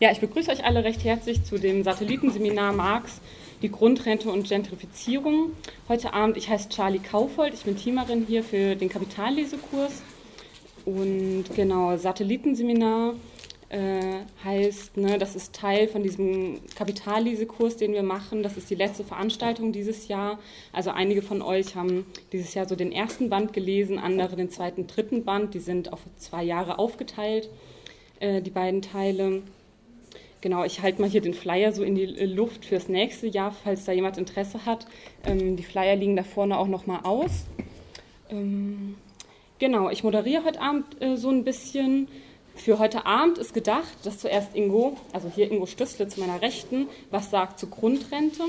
Ja, ich begrüße euch alle recht herzlich zu dem Satellitenseminar Marx, die Grundrente und Gentrifizierung. Heute Abend, ich heiße Charlie Kaufold, ich bin Teamerin hier für den Kapitallesekurs. Und genau, Satellitenseminar äh, heißt, ne, das ist Teil von diesem Kapitallesekurs, den wir machen. Das ist die letzte Veranstaltung dieses Jahr. Also einige von euch haben dieses Jahr so den ersten Band gelesen, andere den zweiten, dritten Band. Die sind auf zwei Jahre aufgeteilt, äh, die beiden Teile. Genau, ich halte mal hier den Flyer so in die Luft fürs nächste Jahr, falls da jemand Interesse hat. Ähm, die Flyer liegen da vorne auch nochmal aus. Ähm, genau, ich moderiere heute Abend äh, so ein bisschen. Für heute Abend ist gedacht, dass zuerst Ingo, also hier Ingo Stüssle zu meiner Rechten, was sagt zur Grundrente.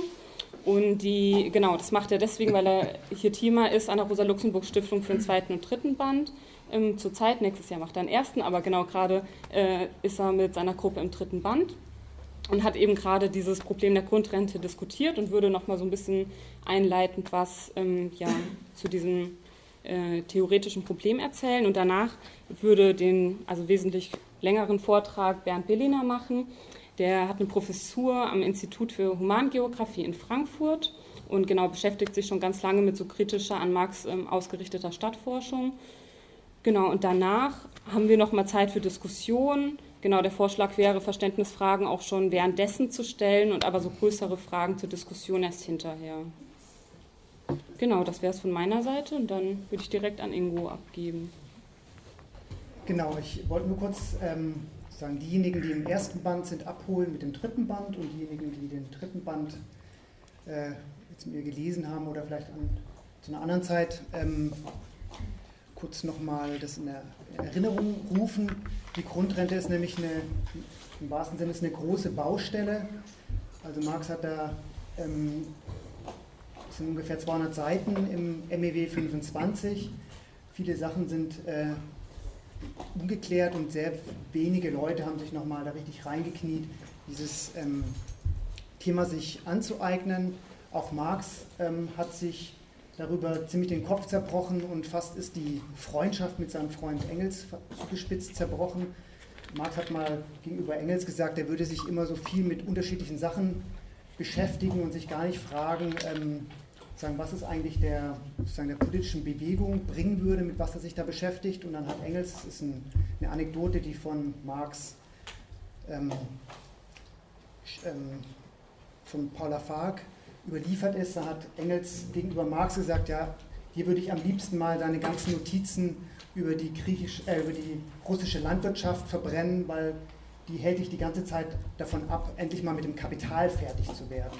Und die, genau, das macht er deswegen, weil er hier Thema ist an der Rosa-Luxemburg-Stiftung für den zweiten und dritten Band. Ähm, Zurzeit, nächstes Jahr macht er den ersten, aber genau gerade äh, ist er mit seiner Gruppe im dritten Band und hat eben gerade dieses Problem der Grundrente diskutiert und würde noch mal so ein bisschen einleitend was ähm, ja, zu diesem äh, theoretischen Problem erzählen und danach würde den also wesentlich längeren Vortrag Bernd Berliner machen. Der hat eine Professur am Institut für Humangeographie in Frankfurt und genau beschäftigt sich schon ganz lange mit so kritischer an Marx ähm, ausgerichteter Stadtforschung. Genau, und danach haben wir noch mal Zeit für Diskussionen Genau, der Vorschlag wäre, Verständnisfragen auch schon währenddessen zu stellen und aber so größere Fragen zur Diskussion erst hinterher. Genau, das wäre es von meiner Seite und dann würde ich direkt an Ingo abgeben. Genau, ich wollte nur kurz ähm, sagen, diejenigen, die im ersten Band sind, abholen mit dem dritten Band und diejenigen, die den dritten Band äh, jetzt mir gelesen haben oder vielleicht an, zu einer anderen Zeit, ähm, kurz nochmal das in Erinnerung rufen. Die Grundrente ist nämlich eine, im wahrsten Sinne ist eine große Baustelle. Also Marx hat da, ähm, sind ungefähr 200 Seiten im MEW 25. Viele Sachen sind äh, ungeklärt und sehr wenige Leute haben sich nochmal da richtig reingekniet, dieses ähm, Thema sich anzueignen. Auch Marx ähm, hat sich darüber ziemlich den Kopf zerbrochen und fast ist die Freundschaft mit seinem Freund Engels zugespitzt zerbrochen. Marx hat mal gegenüber Engels gesagt, er würde sich immer so viel mit unterschiedlichen Sachen beschäftigen und sich gar nicht fragen, ähm, sagen, was es eigentlich der, sozusagen der politischen Bewegung bringen würde, mit was er sich da beschäftigt. Und dann hat Engels, das ist ein, eine Anekdote, die von Marx ähm, ähm, von Paula Fark überliefert ist. Da hat Engels gegenüber Marx gesagt, ja, hier würde ich am liebsten mal deine ganzen Notizen über die, griechisch, äh, über die russische Landwirtschaft verbrennen, weil die hält dich die ganze Zeit davon ab, endlich mal mit dem Kapital fertig zu werden.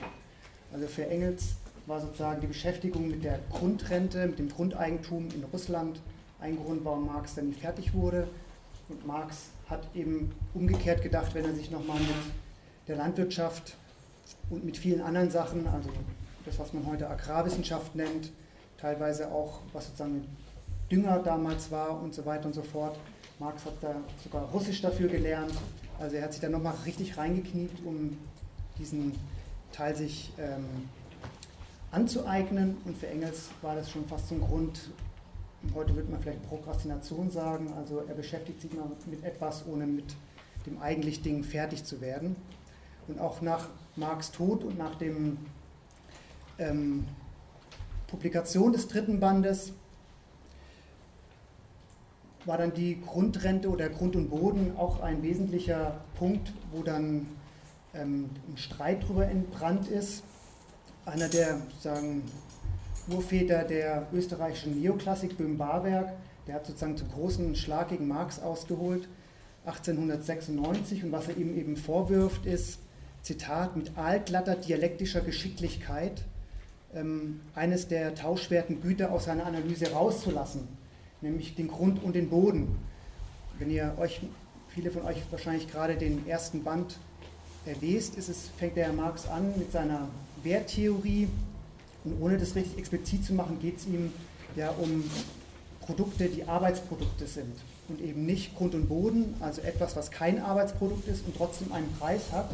Also für Engels war sozusagen die Beschäftigung mit der Grundrente, mit dem Grundeigentum in Russland ein Grund, warum Marx dann nicht fertig wurde. Und Marx hat eben umgekehrt gedacht, wenn er sich nochmal mit der Landwirtschaft und mit vielen anderen Sachen, also das, was man heute Agrarwissenschaft nennt, teilweise auch, was sozusagen Dünger damals war und so weiter und so fort. Marx hat da sogar Russisch dafür gelernt. Also er hat sich da nochmal richtig reingekniet, um diesen Teil sich ähm, anzueignen. Und für Engels war das schon fast so ein Grund, heute würde man vielleicht Prokrastination sagen, also er beschäftigt sich mal mit etwas, ohne mit dem eigentlichen Ding fertig zu werden. Und auch nach Marx Tod und nach der ähm, Publikation des dritten Bandes war dann die Grundrente oder Grund und Boden auch ein wesentlicher Punkt, wo dann ähm, ein Streit darüber entbrannt ist. Einer der sozusagen Urväter der österreichischen Neoklassik, Böhm Barwerk, der hat sozusagen zu großen Schlag gegen Marx ausgeholt, 1896. Und was er ihm eben vorwirft, ist, Zitat, mit allglatter dialektischer Geschicklichkeit ähm, eines der tauschwerten Güter aus seiner Analyse rauszulassen, nämlich den Grund und den Boden. Wenn ihr euch, viele von euch wahrscheinlich gerade den ersten Band äh, lest, ist es, fängt der Herr Marx an mit seiner Werttheorie. Und ohne das richtig explizit zu machen, geht es ihm ja um Produkte, die Arbeitsprodukte sind. Und eben nicht Grund und Boden, also etwas, was kein Arbeitsprodukt ist und trotzdem einen Preis hat,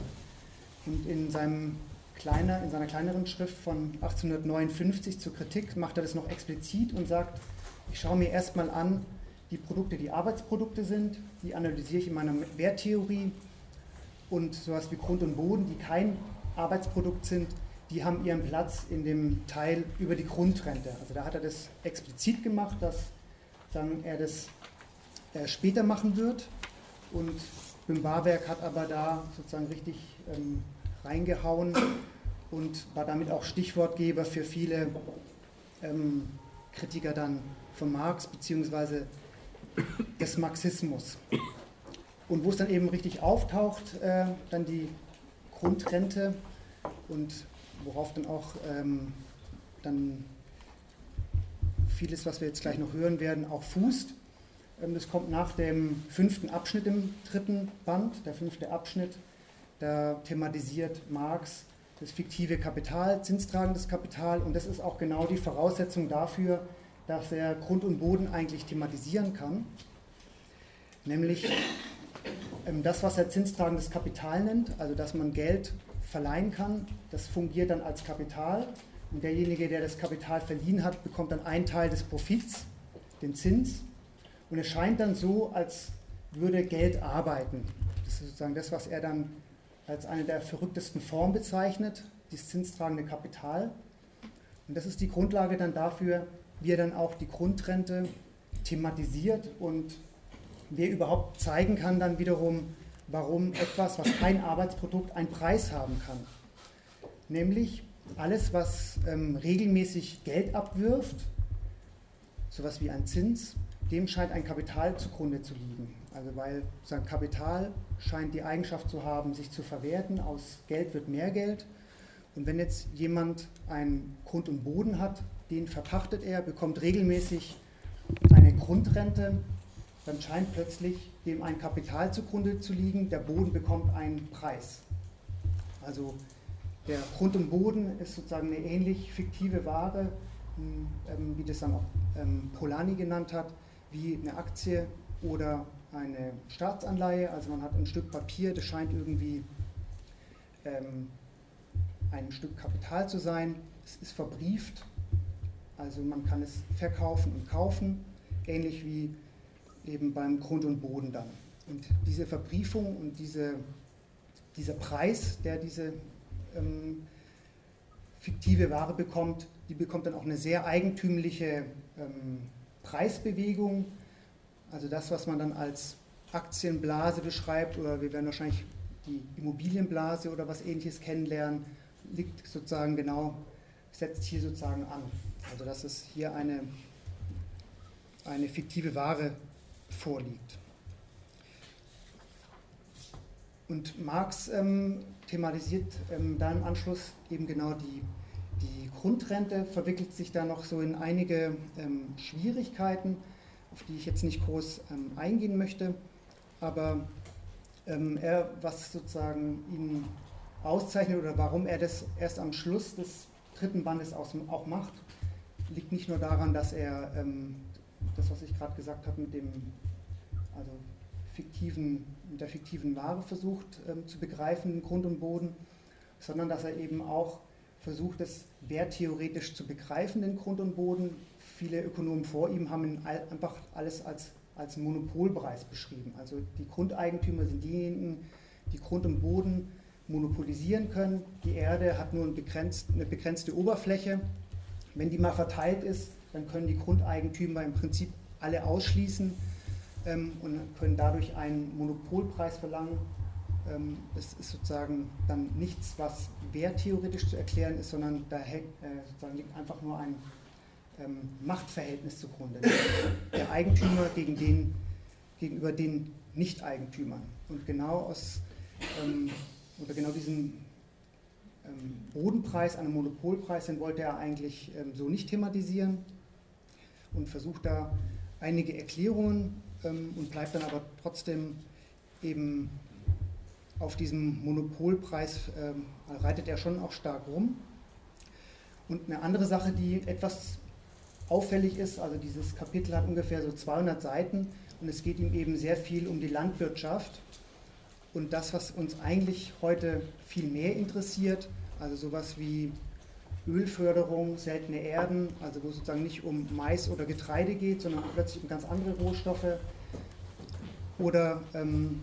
und in, seinem kleiner, in seiner kleineren Schrift von 1859 zur Kritik macht er das noch explizit und sagt, ich schaue mir erstmal an, die Produkte, die Arbeitsprodukte sind, die analysiere ich in meiner Werttheorie und sowas wie Grund und Boden, die kein Arbeitsprodukt sind, die haben ihren Platz in dem Teil über die Grundrente. Also da hat er das explizit gemacht, dass sagen, er das äh, später machen wird. Und Bim Barwerk hat aber da sozusagen richtig ähm, reingehauen und war damit auch Stichwortgeber für viele ähm, Kritiker dann von Marx bzw. des Marxismus. Und wo es dann eben richtig auftaucht, äh, dann die Grundrente und worauf dann auch ähm, dann vieles, was wir jetzt gleich noch hören werden, auch fußt. Ähm, das kommt nach dem fünften Abschnitt im dritten Band. Der fünfte Abschnitt, da thematisiert Marx das fiktive Kapital, zinstragendes Kapital. Und das ist auch genau die Voraussetzung dafür, dass er Grund und Boden eigentlich thematisieren kann. Nämlich ähm, das, was er zinstragendes Kapital nennt, also dass man Geld verleihen kann, das fungiert dann als Kapital. Und derjenige, der das Kapital verliehen hat, bekommt dann einen Teil des Profits, den Zins. Und es scheint dann so, als würde Geld arbeiten. Das ist sozusagen das, was er dann als eine der verrücktesten Formen bezeichnet, das zinstragende Kapital. Und das ist die Grundlage dann dafür, wie er dann auch die Grundrente thematisiert und wer überhaupt zeigen kann dann wiederum, warum etwas, was kein Arbeitsprodukt, einen Preis haben kann. Nämlich alles, was ähm, regelmäßig Geld abwirft, sowas wie ein Zins, dem scheint ein Kapital zugrunde zu liegen. Also weil sein Kapital scheint die Eigenschaft zu haben, sich zu verwerten. Aus Geld wird mehr Geld. Und wenn jetzt jemand einen Grund und Boden hat, den verpachtet er, bekommt regelmäßig eine Grundrente, dann scheint plötzlich dem ein Kapital zugrunde zu liegen, der Boden bekommt einen Preis. Also der Grund und Boden ist sozusagen eine ähnlich fiktive Ware, ähm, wie das dann auch ähm, Polanyi genannt hat, wie eine Aktie oder eine Staatsanleihe. Also man hat ein Stück Papier, das scheint irgendwie ähm, ein Stück Kapital zu sein. Es ist verbrieft, also man kann es verkaufen und kaufen, ähnlich wie eben beim Grund und Boden dann. Und diese Verbriefung und diese, dieser Preis, der diese ähm, fiktive Ware bekommt, die bekommt dann auch eine sehr eigentümliche ähm, Preisbewegung. Also das, was man dann als Aktienblase beschreibt, oder wir werden wahrscheinlich die Immobilienblase oder was ähnliches kennenlernen, liegt sozusagen genau, setzt hier sozusagen an. Also dass es hier eine, eine fiktive Ware vorliegt. Und Marx ähm, thematisiert ähm, da im Anschluss eben genau die, die Grundrente, verwickelt sich da noch so in einige ähm, Schwierigkeiten, auf die ich jetzt nicht groß ähm, eingehen möchte. Aber ähm, er, was sozusagen ihn auszeichnet oder warum er das erst am Schluss des dritten Bandes auch macht, liegt nicht nur daran, dass er ähm, das, was ich gerade gesagt habe, mit dem also fiktiven, mit der fiktiven Ware versucht ähm, zu begreifen, Grund und Boden, sondern dass er eben auch versucht, das werttheoretisch zu begreifen, den Grund und Boden. Viele Ökonomen vor ihm haben einfach alles als, als Monopolpreis beschrieben. Also die Grundeigentümer sind diejenigen, die Grund und Boden monopolisieren können. Die Erde hat nur ein begrenzt, eine begrenzte Oberfläche. Wenn die mal verteilt ist, dann können die Grundeigentümer im Prinzip alle ausschließen ähm, und können dadurch einen Monopolpreis verlangen. Ähm, das ist sozusagen dann nichts, was werttheoretisch zu erklären ist, sondern da äh, liegt einfach nur ein ähm, Machtverhältnis zugrunde. Der Eigentümer gegen den, gegenüber den Nicht-Eigentümern. Und genau aus ähm, oder genau diesen ähm, Bodenpreis, einen Monopolpreis, den wollte er eigentlich ähm, so nicht thematisieren und versucht da einige Erklärungen ähm, und bleibt dann aber trotzdem eben auf diesem Monopolpreis, ähm, reitet er schon auch stark rum. Und eine andere Sache, die etwas auffällig ist, also dieses Kapitel hat ungefähr so 200 Seiten und es geht ihm eben sehr viel um die Landwirtschaft und das, was uns eigentlich heute viel mehr interessiert, also sowas wie Ölförderung, seltene Erden, also wo es sozusagen nicht um Mais oder Getreide geht, sondern plötzlich um ganz andere Rohstoffe. Oder ähm,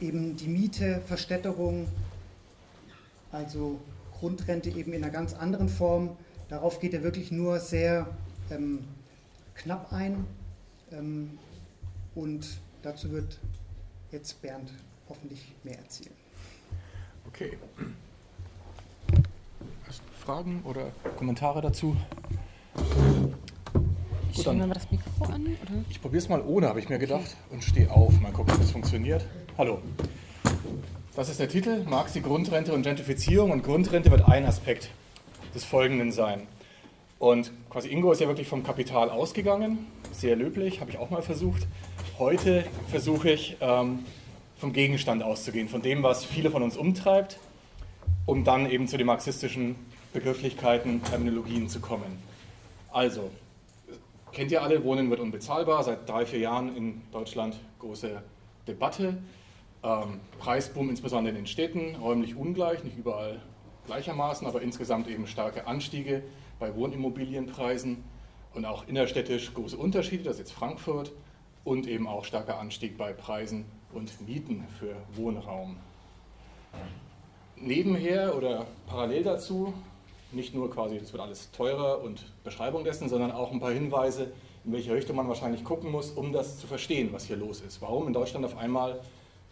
eben die Miete, Verstädterung, also Grundrente eben in einer ganz anderen Form. Darauf geht er wirklich nur sehr ähm, knapp ein. Ähm, und dazu wird jetzt Bernd hoffentlich mehr erzählen. Okay. Fragen oder Kommentare dazu? Gut, dann. wir das Mikro an? Oder? Ich probiere es mal ohne, habe ich mir gedacht, und stehe auf. Mal gucken, ob es funktioniert. Hallo. Das ist der Titel, Marx die Grundrente und Gentrifizierung. Und Grundrente wird ein Aspekt des Folgenden sein. Und quasi Ingo ist ja wirklich vom Kapital ausgegangen, sehr löblich, habe ich auch mal versucht. Heute versuche ich ähm, vom Gegenstand auszugehen, von dem, was viele von uns umtreibt, um dann eben zu den marxistischen Begrifflichkeiten, Terminologien zu kommen. Also, kennt ihr alle, Wohnen wird unbezahlbar, seit drei, vier Jahren in Deutschland große Debatte. Ähm, Preisboom insbesondere in den Städten, räumlich ungleich, nicht überall gleichermaßen, aber insgesamt eben starke Anstiege bei Wohnimmobilienpreisen und auch innerstädtisch große Unterschiede, das ist jetzt Frankfurt, und eben auch starker Anstieg bei Preisen und Mieten für Wohnraum. Nebenher oder parallel dazu, nicht nur quasi, das wird alles teurer und Beschreibung dessen, sondern auch ein paar Hinweise, in welche Richtung man wahrscheinlich gucken muss, um das zu verstehen, was hier los ist. Warum in Deutschland auf einmal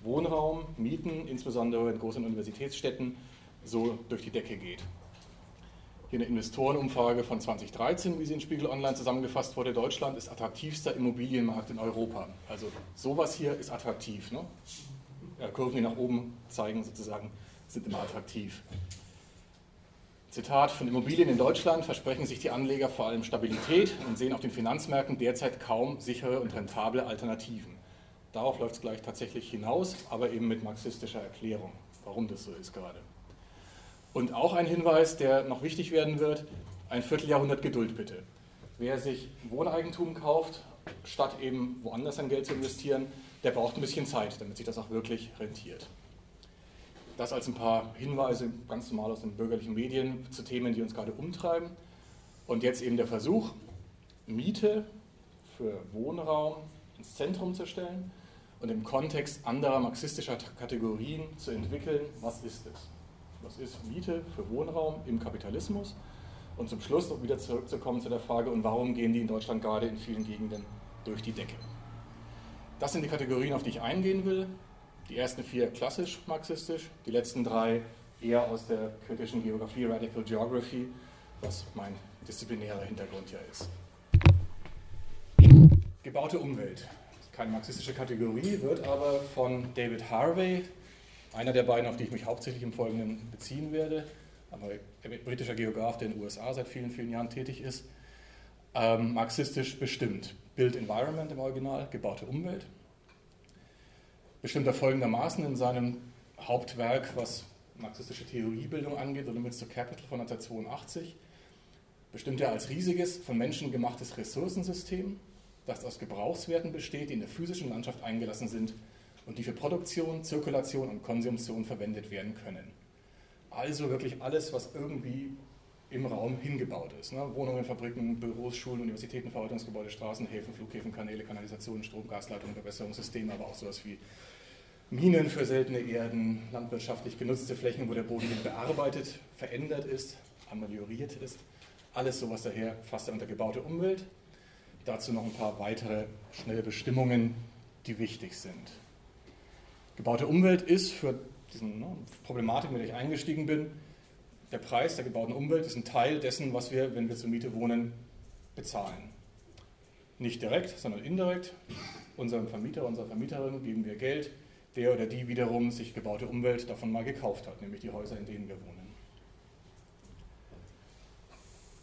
Wohnraum, Mieten, insbesondere in großen Universitätsstädten, so durch die Decke geht. Hier eine Investorenumfrage von 2013, wie sie in Spiegel Online zusammengefasst wurde. Deutschland ist attraktivster Immobilienmarkt in Europa. Also sowas hier ist attraktiv. Ne? Kurven, die nach oben zeigen, sozusagen, sind immer attraktiv. Zitat, von Immobilien in Deutschland versprechen sich die Anleger vor allem Stabilität und sehen auf den Finanzmärkten derzeit kaum sichere und rentable Alternativen. Darauf läuft es gleich tatsächlich hinaus, aber eben mit marxistischer Erklärung, warum das so ist gerade. Und auch ein Hinweis, der noch wichtig werden wird, ein Vierteljahrhundert Geduld bitte. Wer sich Wohneigentum kauft, statt eben woanders sein Geld zu investieren, der braucht ein bisschen Zeit, damit sich das auch wirklich rentiert. Das als ein paar Hinweise ganz normal aus den bürgerlichen Medien zu Themen, die uns gerade umtreiben. Und jetzt eben der Versuch, Miete für Wohnraum ins Zentrum zu stellen und im Kontext anderer marxistischer Kategorien zu entwickeln, was ist es? Was ist Miete für Wohnraum im Kapitalismus? Und zum Schluss um wieder zurückzukommen zu der Frage, und warum gehen die in Deutschland gerade in vielen Gegenden durch die Decke? Das sind die Kategorien, auf die ich eingehen will. Die ersten vier klassisch marxistisch, die letzten drei eher aus der kritischen Geografie, Radical Geography, was mein disziplinärer Hintergrund ja ist. Gebaute Umwelt keine marxistische Kategorie, wird aber von David Harvey, einer der beiden, auf die ich mich hauptsächlich im Folgenden beziehen werde, aber britischer Geograf, der in den USA seit vielen, vielen Jahren tätig ist, ähm, marxistisch bestimmt. Built Environment im Original, gebaute Umwelt. Bestimmt er folgendermaßen in seinem Hauptwerk, was marxistische Theoriebildung angeht, The Limits to Capital von 1982, bestimmt er als riesiges, von Menschen gemachtes Ressourcensystem, das aus Gebrauchswerten besteht, die in der physischen Landschaft eingelassen sind und die für Produktion, Zirkulation und Konsumtion verwendet werden können. Also wirklich alles, was irgendwie im Raum hingebaut ist. Ne? Wohnungen, Fabriken, Büros, Schulen, Universitäten, Verwaltungsgebäude, Straßen, Häfen, Flughäfen, Kanäle, Kanalisationen, Strom, Gasleitungen, Bewässerungssysteme, aber auch sowas wie Minen für seltene Erden, landwirtschaftlich genutzte Flächen, wo der Boden bearbeitet, verändert ist, amelioriert ist. Alles sowas daher fasst er unter gebaute Umwelt. Dazu noch ein paar weitere schnelle Bestimmungen, die wichtig sind. Gebaute Umwelt ist für diese ne, Problematik, mit der ich eingestiegen bin, der Preis der gebauten Umwelt ist ein Teil dessen, was wir, wenn wir zur Miete wohnen, bezahlen. Nicht direkt, sondern indirekt. Unserem Vermieter, unserer Vermieterin geben wir Geld, der oder die wiederum sich gebaute Umwelt davon mal gekauft hat, nämlich die Häuser, in denen wir wohnen.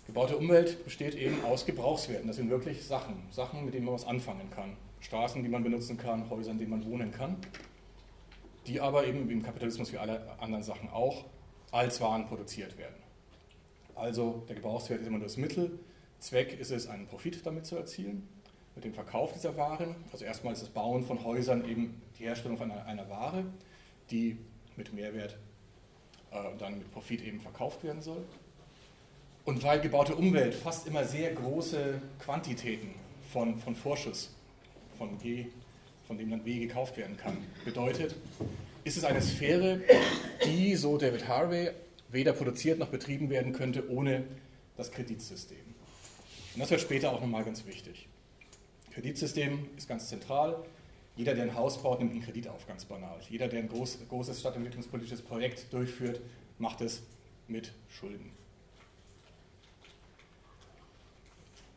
Gebaute Umwelt besteht eben aus Gebrauchswerten. Das sind wirklich Sachen, Sachen, mit denen man was anfangen kann. Straßen, die man benutzen kann, Häuser, in denen man wohnen kann, die aber eben im Kapitalismus wie alle anderen Sachen auch als Waren produziert werden. Also der Gebrauchswert ist immer nur das Mittel. Zweck ist es, einen Profit damit zu erzielen, mit dem Verkauf dieser Waren. Also erstmal ist das Bauen von Häusern eben die Herstellung von einer, einer Ware, die mit Mehrwert äh, dann mit Profit eben verkauft werden soll. Und weil gebaute Umwelt fast immer sehr große Quantitäten von, von Vorschuss, von G, von dem dann W gekauft werden kann, bedeutet, ist es eine Sphäre, die, so David Harvey, weder produziert noch betrieben werden könnte ohne das Kreditsystem. Und das wird später auch nochmal ganz wichtig. Kreditsystem ist ganz zentral. Jeder, der ein Haus baut, nimmt einen Kredit auf, ganz banal. Jeder, der ein groß, großes stadtentwicklungspolitisches Projekt durchführt, macht es mit Schulden.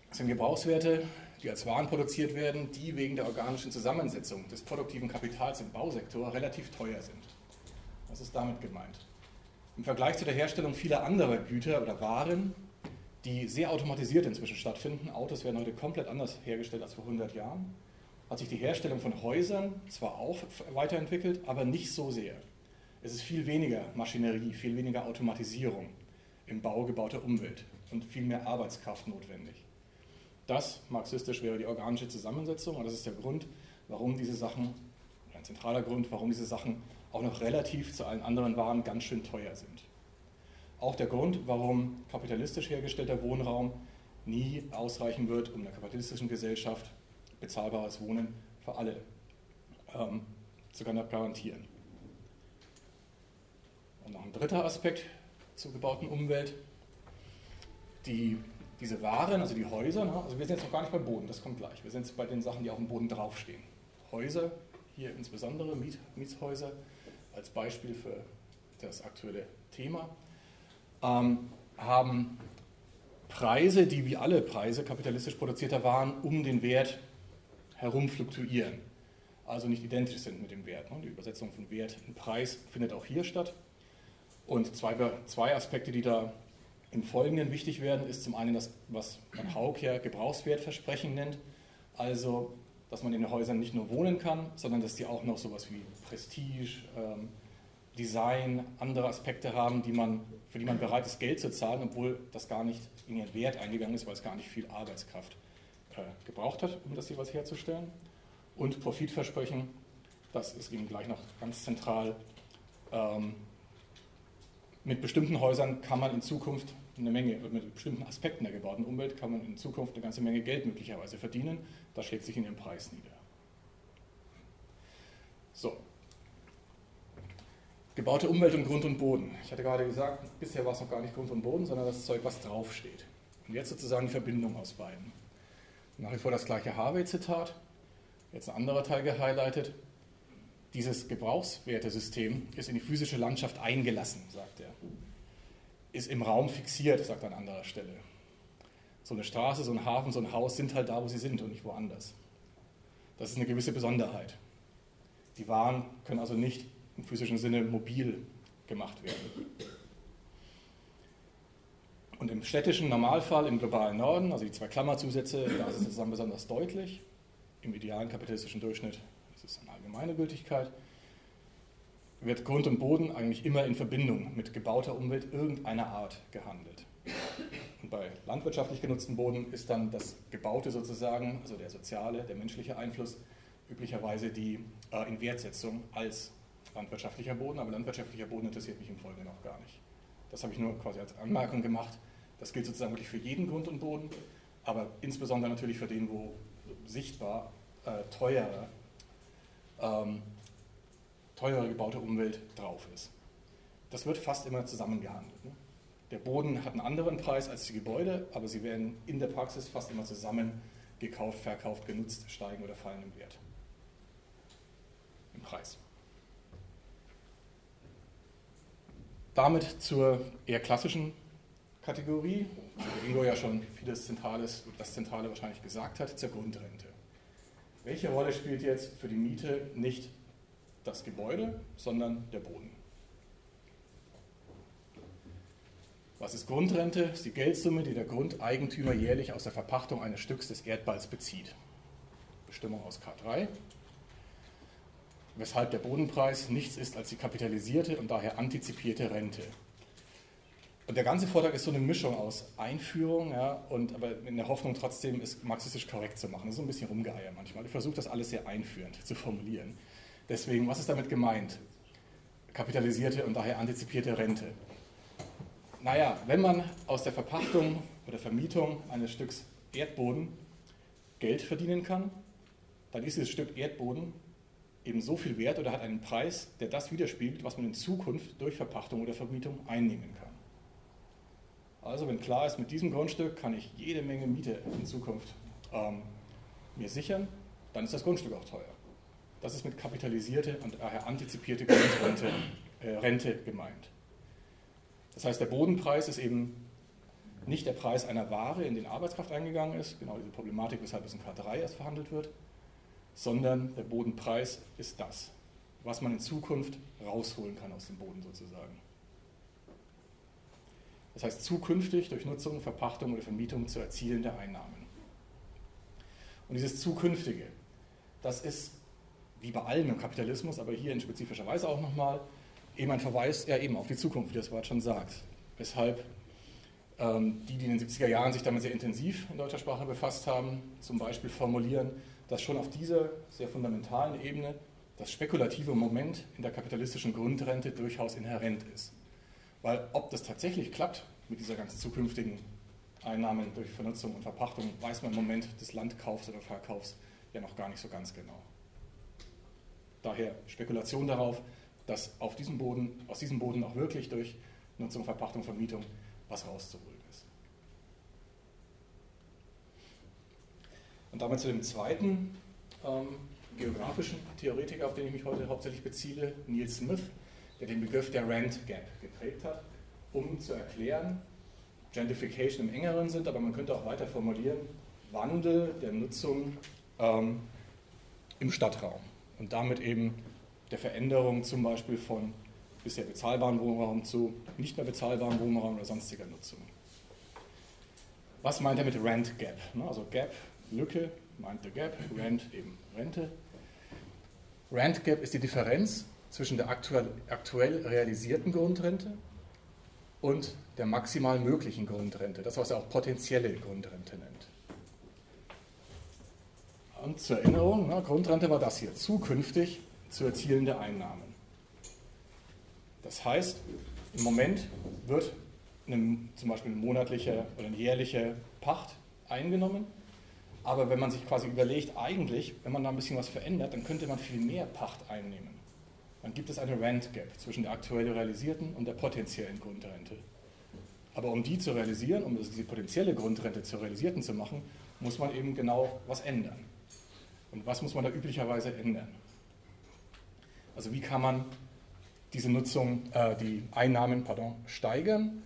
Das sind Gebrauchswerte, die als Waren produziert werden, die wegen der organischen Zusammensetzung des produktiven Kapitals im Bausektor relativ teuer sind. Was ist damit gemeint? Im Vergleich zu der Herstellung vieler anderer Güter oder Waren, die sehr automatisiert inzwischen stattfinden, Autos werden heute komplett anders hergestellt als vor 100 Jahren, hat sich die Herstellung von Häusern zwar auch weiterentwickelt, aber nicht so sehr. Es ist viel weniger Maschinerie, viel weniger Automatisierung im Bau gebauter Umwelt und viel mehr Arbeitskraft notwendig. Das, marxistisch, wäre die organische Zusammensetzung und das ist der Grund, warum diese Sachen, ein zentraler Grund, warum diese Sachen auch noch relativ zu allen anderen Waren ganz schön teuer sind. Auch der Grund, warum kapitalistisch hergestellter Wohnraum nie ausreichen wird, um in einer kapitalistischen Gesellschaft bezahlbares Wohnen für alle ähm, zu garantieren. Und noch ein dritter Aspekt zur gebauten Umwelt. Die diese Waren, also die Häuser, ne? also wir sind jetzt noch gar nicht beim Boden, das kommt gleich. Wir sind jetzt bei den Sachen, die auf dem Boden draufstehen. Häuser, hier insbesondere Miet, Mietshäuser, als Beispiel für das aktuelle Thema, ähm, haben Preise, die wie alle Preise kapitalistisch produzierter Waren um den Wert herum fluktuieren. Also nicht identisch sind mit dem Wert. Ne? Die Übersetzung von Wert in Preis findet auch hier statt. Und zwei, zwei Aspekte, die da im Folgenden wichtig werden, ist zum einen das, was man Haug ja Gebrauchswertversprechen nennt, also dass man in den Häusern nicht nur wohnen kann, sondern dass die auch noch sowas wie Prestige, ähm, Design, andere Aspekte haben, die man, für die man bereit ist, Geld zu zahlen, obwohl das gar nicht in ihren Wert eingegangen ist, weil es gar nicht viel Arbeitskraft äh, gebraucht hat, um das jeweils herzustellen. Und Profitversprechen, das ist eben gleich noch ganz zentral. Ähm, mit bestimmten Häusern kann man in Zukunft eine Menge, mit bestimmten Aspekten der gebauten Umwelt kann man in Zukunft eine ganze Menge Geld möglicherweise verdienen. Das schlägt sich in ihrem Preis nieder. So. Gebaute Umwelt und Grund und Boden. Ich hatte gerade gesagt, bisher war es noch gar nicht Grund und Boden, sondern das Zeug, was draufsteht. Und jetzt sozusagen die Verbindung aus beiden. Nach wie vor das gleiche Harvey-Zitat, jetzt ein anderer Teil gehighlightet. Dieses Gebrauchswertesystem ist in die physische Landschaft eingelassen, sagt er ist im Raum fixiert, sagt er an anderer Stelle. So eine Straße, so ein Hafen, so ein Haus sind halt da, wo sie sind und nicht woanders. Das ist eine gewisse Besonderheit. Die Waren können also nicht im physischen Sinne mobil gemacht werden. Und im städtischen Normalfall im globalen Norden, also die zwei Klammerzusätze, da ist es dann besonders deutlich. Im idealen kapitalistischen Durchschnitt ist es eine allgemeine Gültigkeit wird Grund und Boden eigentlich immer in Verbindung mit gebauter Umwelt irgendeiner Art gehandelt. Und bei landwirtschaftlich genutzten Boden ist dann das Gebaute sozusagen, also der soziale, der menschliche Einfluss, üblicherweise die äh, Inwertsetzung als landwirtschaftlicher Boden, aber landwirtschaftlicher Boden interessiert mich im Folgenden auch gar nicht. Das habe ich nur quasi als Anmerkung gemacht. Das gilt sozusagen wirklich für jeden Grund und Boden, aber insbesondere natürlich für den, wo sichtbar äh, teurer ähm, teure gebaute Umwelt drauf ist. Das wird fast immer zusammengehandelt. Ne? Der Boden hat einen anderen Preis als die Gebäude, aber sie werden in der Praxis fast immer zusammen gekauft, verkauft, genutzt, steigen oder fallen im Wert. Im Preis. Damit zur eher klassischen Kategorie, wo Ingo ja schon vieles Zentrales, das Zentrale wahrscheinlich gesagt hat, zur Grundrente. Welche Rolle spielt jetzt für die Miete nicht das Gebäude, sondern der Boden. Was ist Grundrente? Das ist die Geldsumme, die der Grundeigentümer jährlich aus der Verpachtung eines Stücks des Erdballs bezieht. Bestimmung aus K3. Weshalb der Bodenpreis nichts ist als die kapitalisierte und daher antizipierte Rente. Und der ganze Vortrag ist so eine Mischung aus Einführung, ja, und aber in der Hoffnung trotzdem es marxistisch korrekt zu machen. Das ist so ein bisschen rumgeeier manchmal. Ich versuche das alles sehr einführend zu formulieren. Deswegen, was ist damit gemeint? Kapitalisierte und daher antizipierte Rente. Naja, wenn man aus der Verpachtung oder Vermietung eines Stücks Erdboden Geld verdienen kann, dann ist dieses Stück Erdboden eben so viel wert oder hat einen Preis, der das widerspiegelt, was man in Zukunft durch Verpachtung oder Vermietung einnehmen kann. Also wenn klar ist, mit diesem Grundstück kann ich jede Menge Miete in Zukunft ähm, mir sichern, dann ist das Grundstück auch teuer. Das ist mit kapitalisierte und daher antizipierte Grundrente äh, Rente gemeint. Das heißt, der Bodenpreis ist eben nicht der Preis einer Ware, in den Arbeitskraft eingegangen ist, genau diese Problematik, weshalb es in K3 erst verhandelt wird, sondern der Bodenpreis ist das, was man in Zukunft rausholen kann aus dem Boden sozusagen. Das heißt, zukünftig durch Nutzung, Verpachtung oder Vermietung zu erzielende Einnahmen. Und dieses Zukünftige, das ist wie bei allem im Kapitalismus, aber hier in spezifischer Weise auch nochmal, eben ein Verweis ja eben auf die Zukunft, wie das Wort schon sagt. Weshalb ähm, die, die in den 70er Jahren sich damit sehr intensiv in deutscher Sprache befasst haben, zum Beispiel formulieren, dass schon auf dieser sehr fundamentalen Ebene das spekulative Moment in der kapitalistischen Grundrente durchaus inhärent ist. Weil ob das tatsächlich klappt mit dieser ganz zukünftigen Einnahmen durch Vernutzung und Verpachtung, weiß man im Moment des Landkaufs oder Verkaufs ja noch gar nicht so ganz genau. Daher Spekulation darauf, dass auf diesem Boden, aus diesem Boden auch wirklich durch Nutzung, Verpachtung, Vermietung was rauszuholen ist. Und damit zu dem zweiten ähm, geografischen Theoretiker, auf den ich mich heute hauptsächlich beziehe, Neil Smith, der den Begriff der Rent Gap geprägt hat, um zu erklären, Gentrification im engeren Sinn, aber man könnte auch weiter formulieren, Wandel der Nutzung ähm, im Stadtraum und damit eben der Veränderung zum Beispiel von bisher bezahlbarem Wohnraum zu nicht mehr bezahlbarem Wohnraum oder sonstiger Nutzung. Was meint er mit Rent Gap? Also Gap, Lücke, meint der Gap, Rent eben Rente. Rent Gap ist die Differenz zwischen der aktuell, aktuell realisierten Grundrente und der maximal möglichen Grundrente, das was er auch potenzielle Grundrente nennt. Und zur Erinnerung, Grundrente war das hier, zukünftig zu erzielende Einnahmen. Das heißt, im Moment wird eine, zum Beispiel eine monatliche oder eine jährliche Pacht eingenommen. Aber wenn man sich quasi überlegt, eigentlich, wenn man da ein bisschen was verändert, dann könnte man viel mehr Pacht einnehmen. Dann gibt es eine Rent Gap zwischen der aktuell realisierten und der potenziellen Grundrente. Aber um die zu realisieren, um diese potenzielle Grundrente zur realisierten zu machen, muss man eben genau was ändern. Und was muss man da üblicherweise ändern? Also wie kann man diese Nutzung, äh, die Einnahmen pardon, steigern?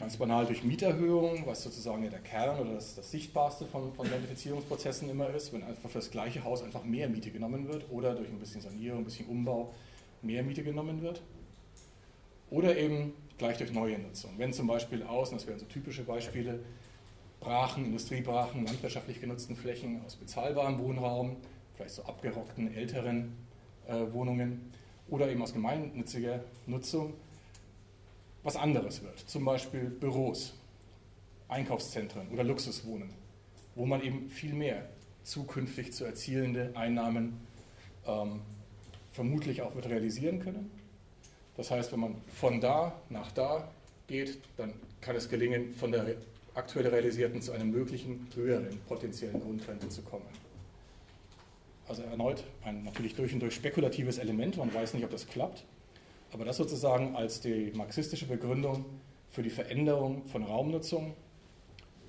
Ganz banal durch Mieterhöhungen, was sozusagen ja der Kern oder das, das Sichtbarste von, von Gentrifizierungsprozessen immer ist, wenn einfach für das gleiche Haus einfach mehr Miete genommen wird oder durch ein bisschen Sanierung, ein bisschen Umbau mehr Miete genommen wird. Oder eben gleich durch neue Nutzung. Wenn zum Beispiel außen, das wären so typische Beispiele, Brachen, Industriebrachen, landwirtschaftlich genutzten Flächen aus bezahlbarem Wohnraum, vielleicht so abgerockten älteren äh, Wohnungen oder eben aus gemeinnütziger Nutzung was anderes wird. Zum Beispiel Büros, Einkaufszentren oder Luxuswohnen, wo man eben viel mehr zukünftig zu erzielende Einnahmen ähm, vermutlich auch wird realisieren können. Das heißt, wenn man von da nach da geht, dann kann es gelingen, von der aktuell realisierten zu einer möglichen höheren potenziellen Grundrente zu kommen. Also erneut ein natürlich durch und durch spekulatives Element, man weiß nicht, ob das klappt, aber das sozusagen als die marxistische Begründung für die Veränderung von Raumnutzung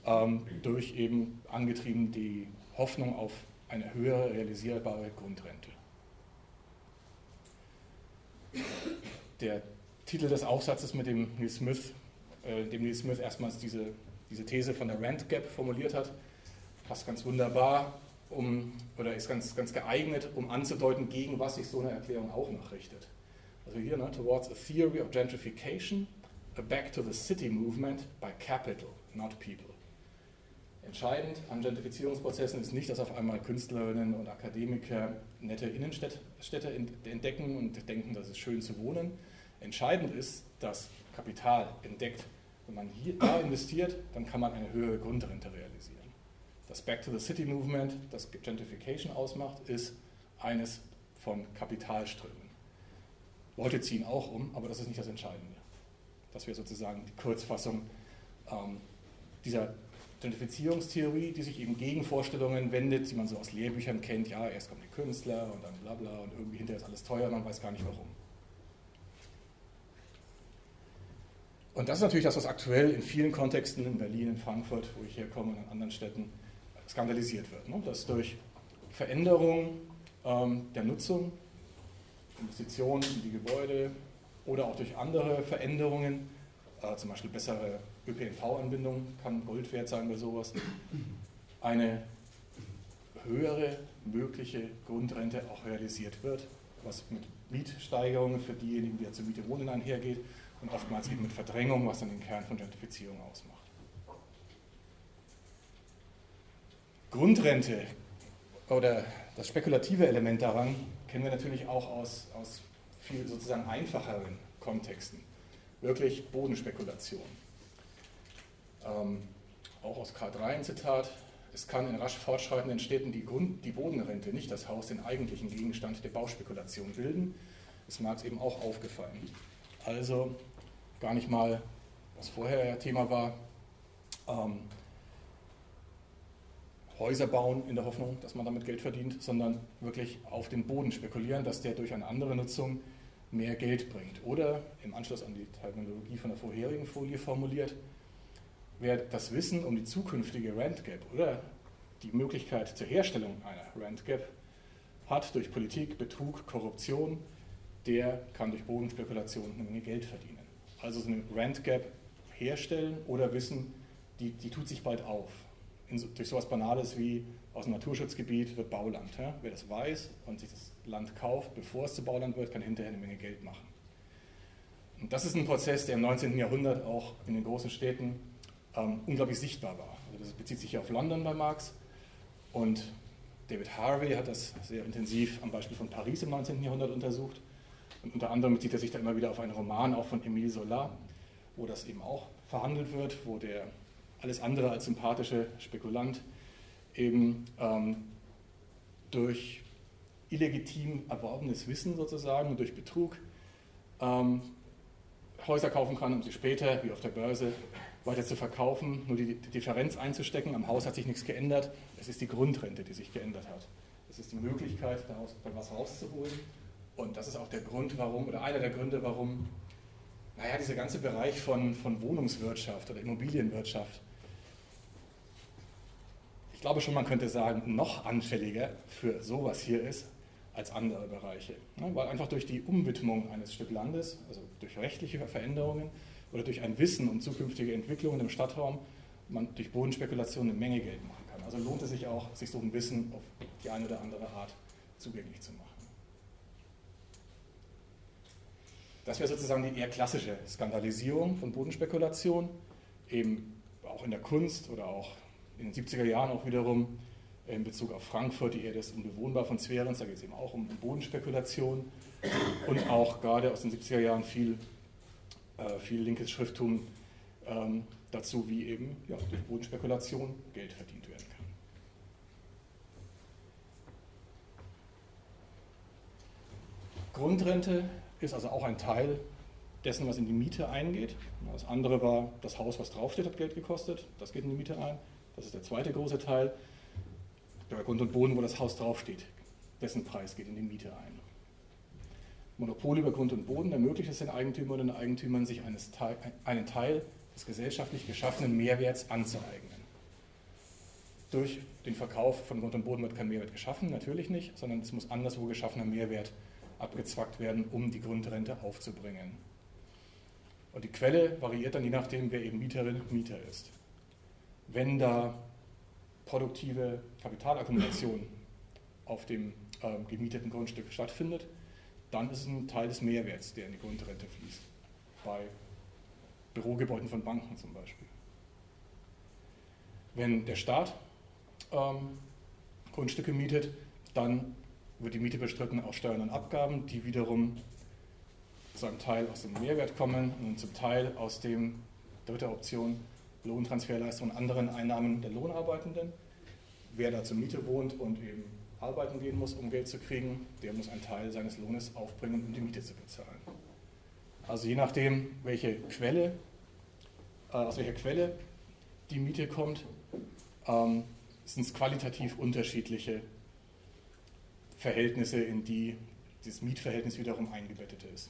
ähm, durch eben angetrieben die Hoffnung auf eine höhere realisierbare Grundrente. Der Titel des Aufsatzes, mit dem Neil Smith, äh, dem Neil Smith erstmals diese, diese These von der Rent Gap formuliert hat, passt ganz wunderbar um, oder ist ganz, ganz geeignet, um anzudeuten, gegen was sich so eine Erklärung auch noch richtet. Also hier, ne, towards a theory of gentrification, a back to the city movement by capital, not people. Entscheidend an Gentrifizierungsprozessen ist nicht, dass auf einmal Künstlerinnen und Akademiker nette Innenstädte entdecken und denken, das ist schön zu wohnen. Entscheidend ist, dass Kapital entdeckt, wenn man hier da investiert, dann kann man eine höhere Grundrente realisieren. Das Back to the City Movement, das Gentrification ausmacht, ist eines von Kapitalströmen. Leute ziehen auch um, aber das ist nicht das Entscheidende. Das wäre sozusagen die Kurzfassung ähm, dieser Gentrifizierungstheorie, die sich eben gegen Vorstellungen wendet, die man so aus Lehrbüchern kennt. Ja, erst kommen die Künstler und dann bla bla und irgendwie hinterher ist alles teuer, man weiß gar nicht warum. Und das ist natürlich das, was aktuell in vielen Kontexten, in Berlin, in Frankfurt, wo ich herkomme und in anderen Städten, skandalisiert wird. Ne? Dass durch Veränderung ähm, der Nutzung, Investitionen in die Gebäude oder auch durch andere Veränderungen, äh, zum Beispiel bessere ÖPNV-Anbindung kann Gold wert sein bei sowas, eine höhere mögliche Grundrente auch realisiert wird, was mit Mietsteigerungen für diejenigen, die ja zur Miete wohnen, einhergeht und oftmals eben mit Verdrängung, was dann den Kern von Gentrifizierung ausmacht. Grundrente oder das spekulative Element daran kennen wir natürlich auch aus, aus viel sozusagen einfacheren Kontexten. Wirklich Bodenspekulation. Ähm, auch aus K3 ein Zitat. Es kann in rasch fortschreitenden Städten die, Grund, die Bodenrente, nicht das Haus, den eigentlichen Gegenstand der Bauspekulation bilden. Ist Marx eben auch aufgefallen. Also gar nicht mal, was vorher Thema war, ähm, Häuser bauen in der Hoffnung, dass man damit Geld verdient, sondern wirklich auf den Boden spekulieren, dass der durch eine andere Nutzung mehr Geld bringt. Oder im Anschluss an die Terminologie von der vorherigen Folie formuliert, wer das Wissen um die zukünftige Rent Gap oder die Möglichkeit zur Herstellung einer Rent Gap hat durch Politik, Betrug, Korruption, der kann durch Bodenspekulation eine Menge Geld verdienen. Also so eine Rent Gap herstellen oder wissen, die, die tut sich bald auf in, durch sowas Banales wie aus dem Naturschutzgebiet wird Bauland. Ja? Wer das weiß und sich das Land kauft, bevor es zu Bauland wird, kann hinterher eine Menge Geld machen. Und das ist ein Prozess, der im 19. Jahrhundert auch in den großen Städten ähm, unglaublich sichtbar war. Also das bezieht sich hier auf London bei Marx und David Harvey hat das sehr intensiv am Beispiel von Paris im 19. Jahrhundert untersucht. Und unter anderem bezieht er sich da immer wieder auf einen Roman, auch von Émile Zola, wo das eben auch verhandelt wird, wo der alles andere als sympathische Spekulant eben ähm, durch illegitim erworbenes Wissen sozusagen und durch Betrug ähm, Häuser kaufen kann, um sie später, wie auf der Börse, weiter zu verkaufen, nur die, die Differenz einzustecken. Am Haus hat sich nichts geändert, es ist die Grundrente, die sich geändert hat. Es ist die Möglichkeit, daraus was rauszuholen. Und das ist auch der Grund, warum, oder einer der Gründe, warum, naja, dieser ganze Bereich von, von Wohnungswirtschaft oder Immobilienwirtschaft ich glaube schon, man könnte sagen, noch anfälliger für sowas hier ist als andere Bereiche. Weil einfach durch die Umwidmung eines Stück Landes, also durch rechtliche Veränderungen oder durch ein Wissen um zukünftige Entwicklungen im Stadtraum, man durch Bodenspekulation eine Menge Geld machen kann. Also lohnt es sich auch, sich so ein Wissen auf die eine oder andere Art zugänglich zu machen. Das wäre sozusagen die eher klassische Skandalisierung von Bodenspekulation, eben auch in der Kunst oder auch in den 70er Jahren auch wiederum in Bezug auf Frankfurt, die Erde ist unbewohnbar von Zwerens, da geht es eben auch um Bodenspekulation und auch gerade aus den 70er Jahren viel, äh, viel linkes Schrifttum ähm, dazu, wie eben ja, durch Bodenspekulation Geld verdient werden kann. Grundrente ist also auch ein Teil dessen, was in die Miete eingeht. Das andere war, das Haus, was draufsteht, hat Geld gekostet, das geht in die Miete ein. Das ist der zweite große Teil. Der Grund und Boden, wo das Haus draufsteht, dessen Preis geht in die Miete ein. Monopol über Grund und Boden ermöglicht es den Eigentümern und den Eigentümern, sich Teil, einen Teil des gesellschaftlich geschaffenen Mehrwerts anzueignen. Durch den Verkauf von Grund und Boden wird kein Mehrwert geschaffen, natürlich nicht, sondern es muss anderswo geschaffener Mehrwert abgezwackt werden, um die Grundrente aufzubringen. Und die Quelle variiert dann je nachdem, wer eben Mieterin und Mieter ist wenn da produktive Kapitalakkumulation auf dem äh, gemieteten Grundstück stattfindet, dann ist es ein Teil des Mehrwerts, der in die Grundrente fließt. Bei Bürogebäuden von Banken zum Beispiel. Wenn der Staat ähm, Grundstücke mietet, dann wird die Miete bestritten aus Steuern und Abgaben, die wiederum zu einem Teil aus dem Mehrwert kommen und zum Teil aus dem, dritte Option, Lohntransferleistungen und anderen Einnahmen der Lohnarbeitenden. Wer da zur Miete wohnt und eben arbeiten gehen muss, um Geld zu kriegen, der muss einen Teil seines Lohnes aufbringen, um die Miete zu bezahlen. Also je nachdem, welche Quelle, äh, aus welcher Quelle die Miete kommt, ähm, sind es qualitativ unterschiedliche Verhältnisse, in die dieses Mietverhältnis wiederum eingebettet ist.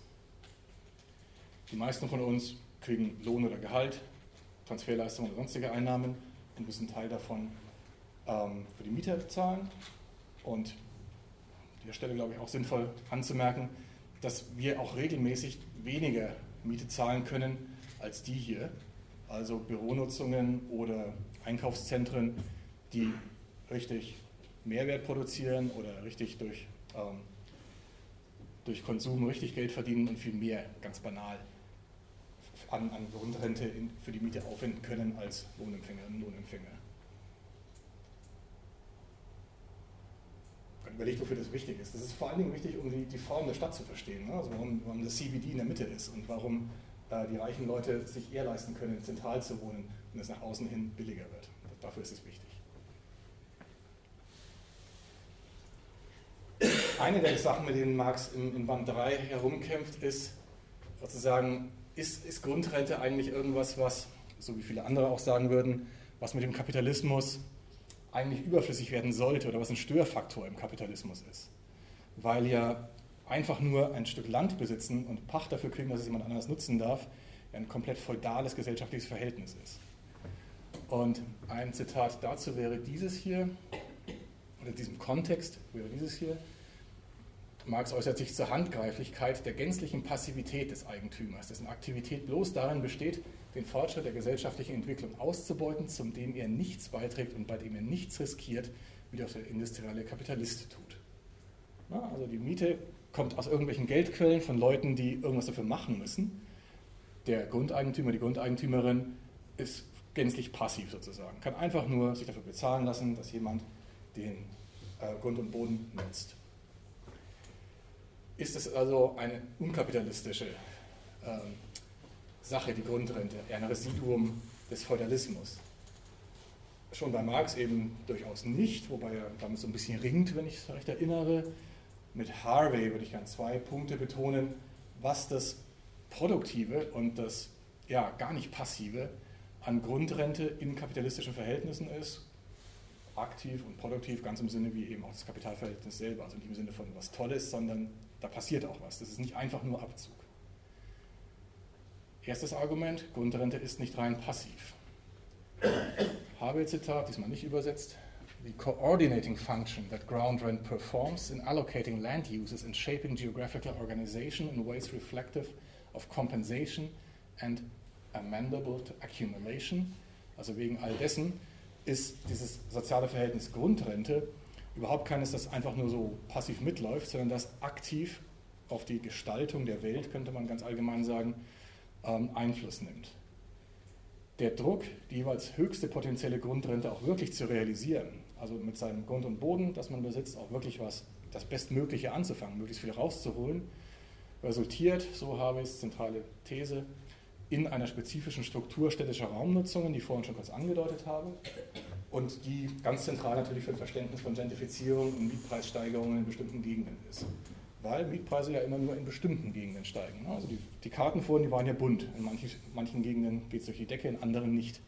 Die meisten von uns kriegen Lohn oder Gehalt, Transferleistungen oder sonstige Einnahmen und müssen einen Teil davon ähm, für die Mieter zahlen. Und an der Stelle glaube ich auch sinnvoll anzumerken, dass wir auch regelmäßig weniger Miete zahlen können als die hier. Also Büronutzungen oder Einkaufszentren, die richtig Mehrwert produzieren oder richtig durch, ähm, durch Konsum richtig Geld verdienen und viel mehr, ganz banal, an, an Grundrente in, für die Miete aufwenden können als Lohnempfängerinnen und Lohnempfänger. überlegt, wofür das wichtig ist. Das ist vor allen Dingen wichtig, um die, die Form der Stadt zu verstehen. Ne? Also warum, warum das CBD in der Mitte ist und warum äh, die reichen Leute sich eher leisten können, zentral zu wohnen und es nach außen hin billiger wird. Dafür ist es wichtig. Eine der Sachen, mit denen Marx in, in Band 3 herumkämpft, ist sozusagen, ist, ist Grundrente eigentlich irgendwas, was, so wie viele andere auch sagen würden, was mit dem Kapitalismus eigentlich überflüssig werden sollte oder was ein Störfaktor im Kapitalismus ist. Weil ja einfach nur ein Stück Land besitzen und Pacht dafür kriegen, dass es jemand anderes nutzen darf, ein komplett feudales gesellschaftliches Verhältnis ist. Und ein Zitat dazu wäre dieses hier, oder in diesem Kontext wäre dieses hier. Marx äußert sich zur Handgreiflichkeit der gänzlichen Passivität des Eigentümers, dessen Aktivität bloß darin besteht, den Fortschritt der gesellschaftlichen Entwicklung auszubeuten, zum dem er nichts beiträgt und bei dem er nichts riskiert, wie das der industrielle Kapitalist tut. Na, also die Miete kommt aus irgendwelchen Geldquellen von Leuten, die irgendwas dafür machen müssen. Der Grundeigentümer, die Grundeigentümerin ist gänzlich passiv sozusagen, kann einfach nur sich dafür bezahlen lassen, dass jemand den äh, Grund und Boden nutzt. Ist es also eine unkapitalistische ähm, Sache, die Grundrente, ein Residuum des Feudalismus. Schon bei Marx eben durchaus nicht, wobei er damit so ein bisschen ringt, wenn ich es recht erinnere. Mit Harvey würde ich gerne zwei Punkte betonen, was das Produktive und das ja, gar nicht Passive an Grundrente in kapitalistischen Verhältnissen ist. Aktiv und produktiv, ganz im Sinne wie eben auch das Kapitalverhältnis selber. Also nicht im Sinne von was Tolles, sondern da passiert auch was. Das ist nicht einfach nur Abzug. Erstes Argument, Grundrente ist nicht rein passiv. Havel-Zitat, diesmal nicht übersetzt. The coordinating function that ground rent performs in allocating land uses and shaping geographical organization in ways reflective of compensation and amendable to accumulation. Also wegen all dessen ist dieses soziale Verhältnis Grundrente überhaupt keines, das einfach nur so passiv mitläuft, sondern das aktiv auf die Gestaltung der Welt, könnte man ganz allgemein sagen, ähm, Einfluss nimmt. Der Druck, die jeweils höchste potenzielle Grundrente auch wirklich zu realisieren, also mit seinem Grund und Boden, das man besitzt, auch wirklich was, das Bestmögliche anzufangen, möglichst viel rauszuholen, resultiert, so habe ich es, zentrale These, in einer spezifischen Struktur städtischer Raumnutzungen, die ich vorhin schon kurz angedeutet habe, und die ganz zentral natürlich für ein Verständnis von Gentrifizierung und Mietpreissteigerungen in bestimmten Gegenden ist weil Mietpreise ja immer nur in bestimmten Gegenden steigen. Also die, die Karten vorhin, die waren ja bunt. In manchen, manchen Gegenden geht es durch die Decke, in anderen nicht.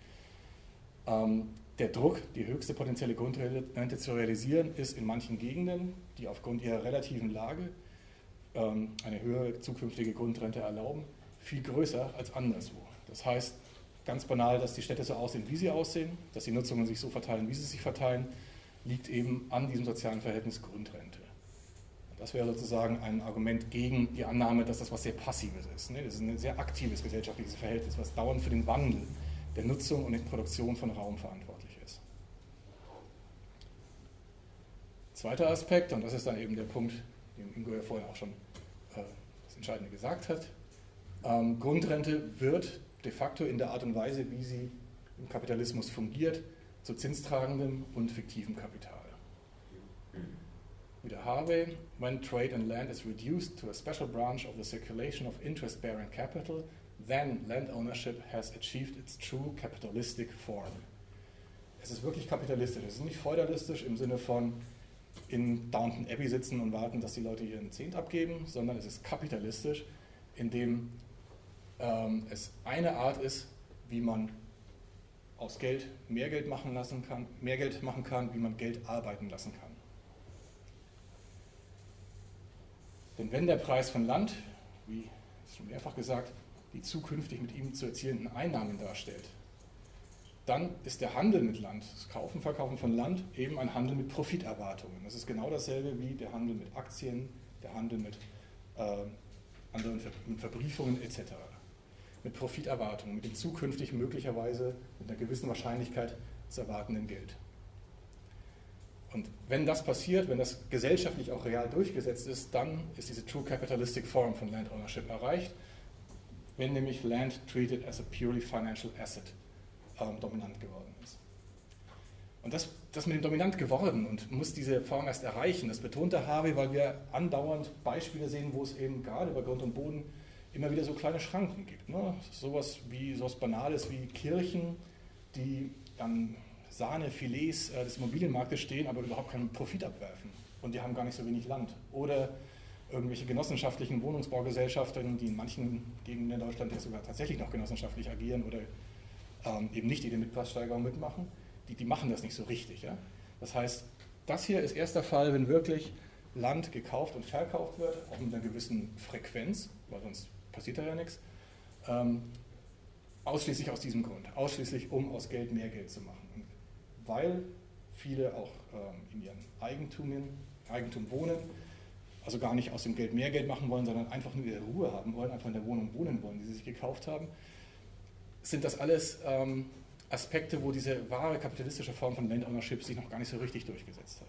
Ähm, der Druck, die höchste potenzielle Grundrente zu realisieren, ist in manchen Gegenden, die aufgrund ihrer relativen Lage ähm, eine höhere zukünftige Grundrente erlauben, viel größer als anderswo. Das heißt ganz banal, dass die Städte so aussehen, wie sie aussehen, dass die Nutzungen sich so verteilen, wie sie sich verteilen, liegt eben an diesem sozialen Verhältnis Grundrente. Das wäre sozusagen ein Argument gegen die Annahme, dass das was sehr Passives ist. Ne? Das ist ein sehr aktives gesellschaftliches Verhältnis, was dauernd für den Wandel der Nutzung und der Produktion von Raum verantwortlich ist. Zweiter Aspekt, und das ist dann eben der Punkt, den Ingo ja vorhin auch schon äh, das Entscheidende gesagt hat, ähm, Grundrente wird de facto in der Art und Weise, wie sie im Kapitalismus fungiert, zu zinstragendem und fiktivem Kapital. Wieder Harvey, when trade in land is reduced to a special branch of the circulation of interest-bearing capital, then land ownership has achieved its true capitalistic form. Es ist wirklich kapitalistisch. Es ist nicht feudalistisch im Sinne von in Downton Abbey sitzen und warten, dass die Leute ihren Zehnt abgeben, sondern es ist kapitalistisch, indem ähm, es eine Art ist, wie man aus Geld mehr Geld machen lassen kann, mehr Geld machen kann, wie man Geld arbeiten lassen kann. Denn wenn der Preis von Land, wie schon mehrfach gesagt, die zukünftig mit ihm zu erzielenden Einnahmen darstellt, dann ist der Handel mit Land, das Kaufen, Verkaufen von Land, eben ein Handel mit Profiterwartungen. Das ist genau dasselbe wie der Handel mit Aktien, der Handel mit äh, anderen mit Verbriefungen etc. Mit Profiterwartungen, mit dem zukünftig möglicherweise mit einer gewissen Wahrscheinlichkeit zu erwartenden Geld. Und wenn das passiert, wenn das gesellschaftlich auch real durchgesetzt ist, dann ist diese True Capitalistic Form von Land Ownership erreicht, wenn nämlich Land treated as a purely financial asset ähm, dominant geworden ist. Und das, das mit dem dominant geworden und muss diese Form erst erreichen, das betont der Harvey, weil wir andauernd Beispiele sehen, wo es eben gerade bei Grund und Boden immer wieder so kleine Schranken gibt. Ne? Sowas wie sowas Banales wie Kirchen, die an Sahnefilets äh, des Immobilienmarktes stehen, aber überhaupt keinen Profit abwerfen. Und die haben gar nicht so wenig Land. Oder irgendwelche genossenschaftlichen Wohnungsbaugesellschaften, die in manchen Gegenden in Deutschland ja sogar tatsächlich noch genossenschaftlich agieren oder ähm, eben nicht die Mietpreissteigerung mitmachen, die, die machen das nicht so richtig. Ja? Das heißt, das hier ist erster Fall, wenn wirklich Land gekauft und verkauft wird, auch mit einer gewissen Frequenz, weil sonst passiert da ja nichts, ähm, ausschließlich aus diesem Grund, ausschließlich um aus Geld mehr Geld zu machen. Und weil viele auch ähm, in ihren Eigentumien, Eigentum wohnen, also gar nicht aus dem Geld mehr Geld machen wollen, sondern einfach nur ihre Ruhe haben wollen, einfach in der Wohnung wohnen wollen, die sie sich gekauft haben, sind das alles ähm, Aspekte, wo diese wahre kapitalistische Form von Land Ownership sich noch gar nicht so richtig durchgesetzt hat.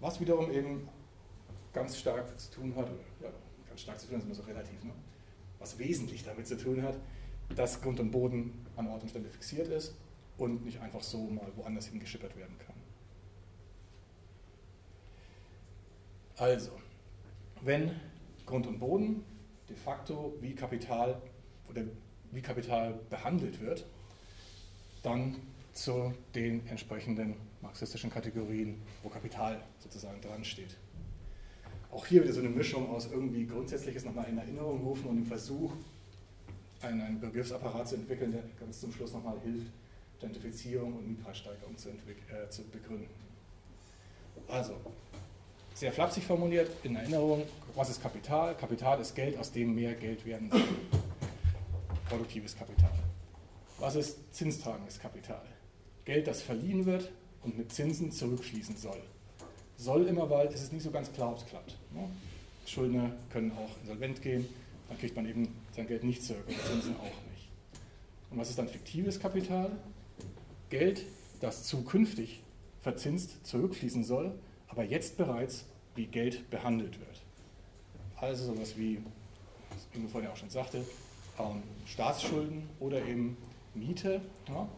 Was wiederum eben ganz stark zu tun hat, ja, ganz stark zu tun ist immer so relativ, ne? was wesentlich damit zu tun hat, dass Grund und Boden an Ort und Stelle fixiert ist und nicht einfach so mal woanders hingeschippert werden kann. Also, wenn Grund und Boden de facto wie Kapital oder wie Kapital behandelt wird, dann zu den entsprechenden marxistischen Kategorien, wo Kapital sozusagen dran steht. Auch hier wieder so eine Mischung aus irgendwie Grundsätzliches nochmal in Erinnerung rufen und dem Versuch, einen, einen Begriffsapparat zu entwickeln, der ganz zum Schluss nochmal hilft, Gentrifizierung und Mietpreissteigerung zu, äh, zu begründen. Also, sehr flapsig formuliert, in Erinnerung, was ist Kapital? Kapital ist Geld, aus dem mehr Geld werden soll produktives Kapital. Was ist zinstragendes Kapital? Geld, das verliehen wird und mit Zinsen zurückfließen soll. Soll immer, weil es ist nicht so ganz klar, ob es klappt. Ne? Schuldner können auch insolvent gehen, dann kriegt man eben sein Geld nicht zurück und Zinsen auch nicht. Und was ist dann fiktives Kapital? Geld, das zukünftig verzinst zurückfließen soll, aber jetzt bereits wie Geld behandelt wird. Also sowas wie, was Ingo vorhin auch schon sagte, ähm, Staatsschulden oder eben Miete. Ja?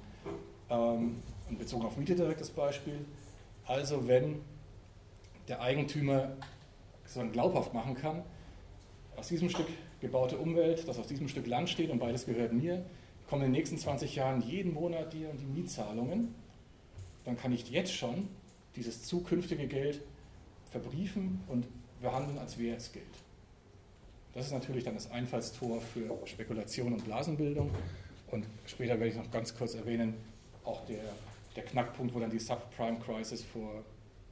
Ähm, bezogen auf Miete direkt das Beispiel. Also wenn der Eigentümer sozusagen glaubhaft machen kann, aus diesem Stück gebaute Umwelt, das auf diesem Stück Land steht und beides gehört mir, kommen in den nächsten 20 Jahren jeden Monat die und die Mietzahlungen, dann kann ich jetzt schon dieses zukünftige Geld verbriefen und behandeln, als wäre es Geld. Das ist natürlich dann das Einfallstor für Spekulation und Blasenbildung. Und später werde ich noch ganz kurz erwähnen, auch der, der Knackpunkt, wo dann die Subprime-Crisis vor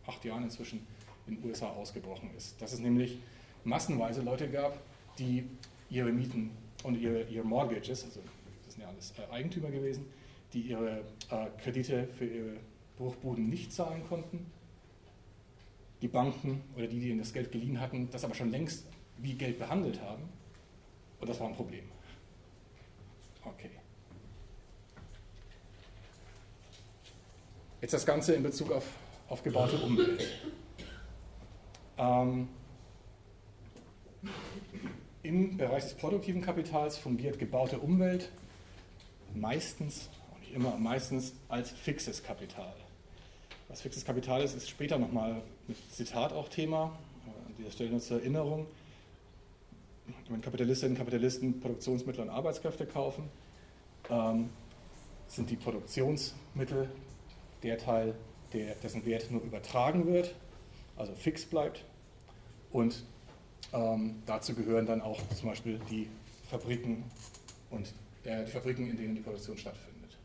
acht Jahren inzwischen in den USA ausgebrochen ist. Dass es nämlich massenweise Leute gab, die ihre Mieten und ihre, ihre Mortgages, also das sind ja alles äh, Eigentümer gewesen, die ihre äh, Kredite für ihre Bruchbuden nicht zahlen konnten. Die Banken oder die, die ihnen das Geld geliehen hatten, das aber schon längst wie Geld behandelt haben. Und das war ein Problem. Okay. Jetzt das Ganze in Bezug auf, auf gebaute Umwelt. Ähm, Im Bereich des produktiven Kapitals fungiert gebaute Umwelt meistens, auch nicht immer, meistens als fixes Kapital. Was fixes Kapital ist, ist später nochmal mit Zitat auch Thema. An dieser Stelle nur zur Erinnerung wenn Kapitalistinnen und Kapitalisten Produktionsmittel und Arbeitskräfte kaufen, ähm, sind die Produktionsmittel der Teil, der, dessen Wert nur übertragen wird, also fix bleibt. Und ähm, dazu gehören dann auch zum Beispiel die Fabriken und äh, die Fabriken, in denen die Produktion stattfindet.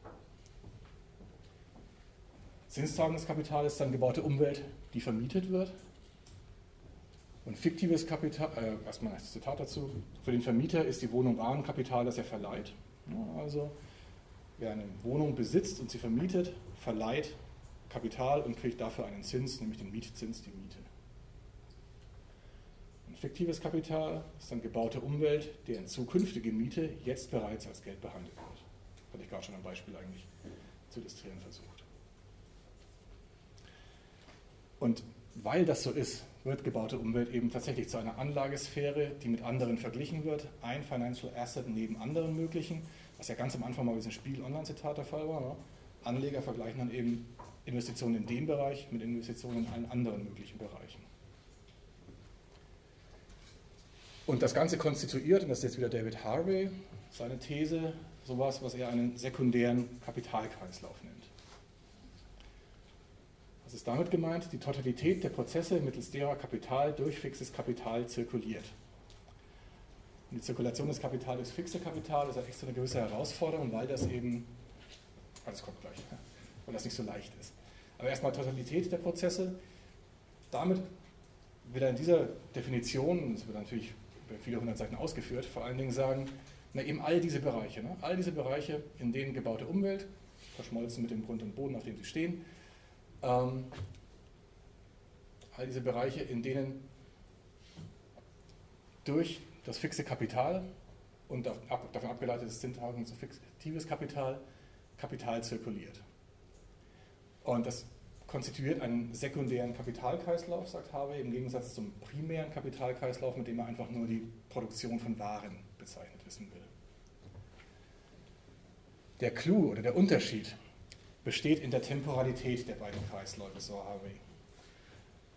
Zinstragенdes Kapital ist dann gebaute Umwelt, die vermietet wird. Und fiktives Kapital, äh, erstmal ein Zitat dazu, für den Vermieter ist die Wohnung Warenkapital, das er verleiht. Also wer eine Wohnung besitzt und sie vermietet, verleiht Kapital und kriegt dafür einen Zins, nämlich den Mietzins, die Miete. Ein fiktives Kapital ist dann gebaute Umwelt, deren zukünftige Miete jetzt bereits als Geld behandelt wird. Hatte ich gerade schon ein Beispiel eigentlich zu illustrieren versucht. Und weil das so ist, wird gebaute Umwelt eben tatsächlich zu einer Anlagesphäre, die mit anderen verglichen wird. Ein Financial Asset neben anderen möglichen, was ja ganz am Anfang mal bei diesem Spiel-Online-Zitat der Fall war. Ne? Anleger vergleichen dann eben Investitionen in dem Bereich mit Investitionen in allen anderen möglichen Bereichen. Und das Ganze konstituiert, und das ist jetzt wieder David Harvey, seine These, sowas, was er einen sekundären Kapitalkreislauf nennt. Was ist damit gemeint? Die Totalität der Prozesse, mittels derer Kapital durch fixes Kapital zirkuliert. Und die Zirkulation des Kapitals durch fixe Kapital ist halt extra eine gewisse Herausforderung, weil das eben, alles kommt gleich, weil das nicht so leicht ist. Aber erstmal Totalität der Prozesse. Damit wird er in dieser Definition, das wird natürlich über viele hundert Seiten ausgeführt, vor allen Dingen sagen, na eben all diese Bereiche, ne? all diese Bereiche, in denen gebaute Umwelt, verschmolzen mit dem Grund und Boden, auf dem sie stehen, ähm, all diese Bereiche, in denen durch das fixe Kapital und davon abgeleitetes Zintagen zu fiktives Kapital Kapital zirkuliert. Und das konstituiert einen sekundären Kapitalkreislauf, sagt Harvey, im Gegensatz zum primären Kapitalkreislauf, mit dem er einfach nur die Produktion von Waren bezeichnet wissen will. Der Clou oder der Unterschied besteht in der Temporalität der beiden Kreisläufe, so Harvey.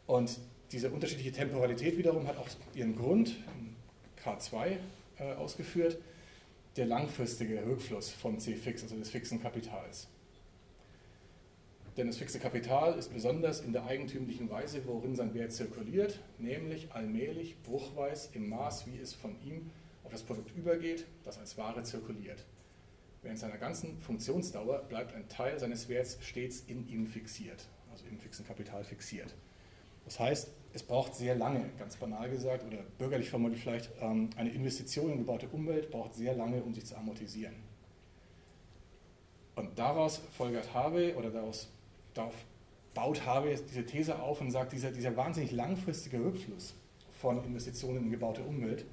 Und diese unterschiedliche Temporalität wiederum hat auch ihren Grund, K2 äh, ausgeführt, der langfristige Rückfluss von C-Fix, also des fixen Kapitals. Denn das fixe Kapital ist besonders in der eigentümlichen Weise, worin sein Wert zirkuliert, nämlich allmählich, bruchweis, im Maß, wie es von ihm auf das Produkt übergeht, das als Ware zirkuliert. Während seiner ganzen Funktionsdauer bleibt ein Teil seines Werts stets in ihm fixiert, also im fixen Kapital fixiert. Das heißt, es braucht sehr lange, ganz banal gesagt, oder bürgerlich formuliert vielleicht, ähm, eine Investition in gebaute Umwelt braucht sehr lange, um sich zu amortisieren. Und daraus folgert Harvey, oder daraus, darauf baut Harvey diese These auf und sagt, dieser, dieser wahnsinnig langfristige Rückfluss von Investitionen in gebaute Umwelt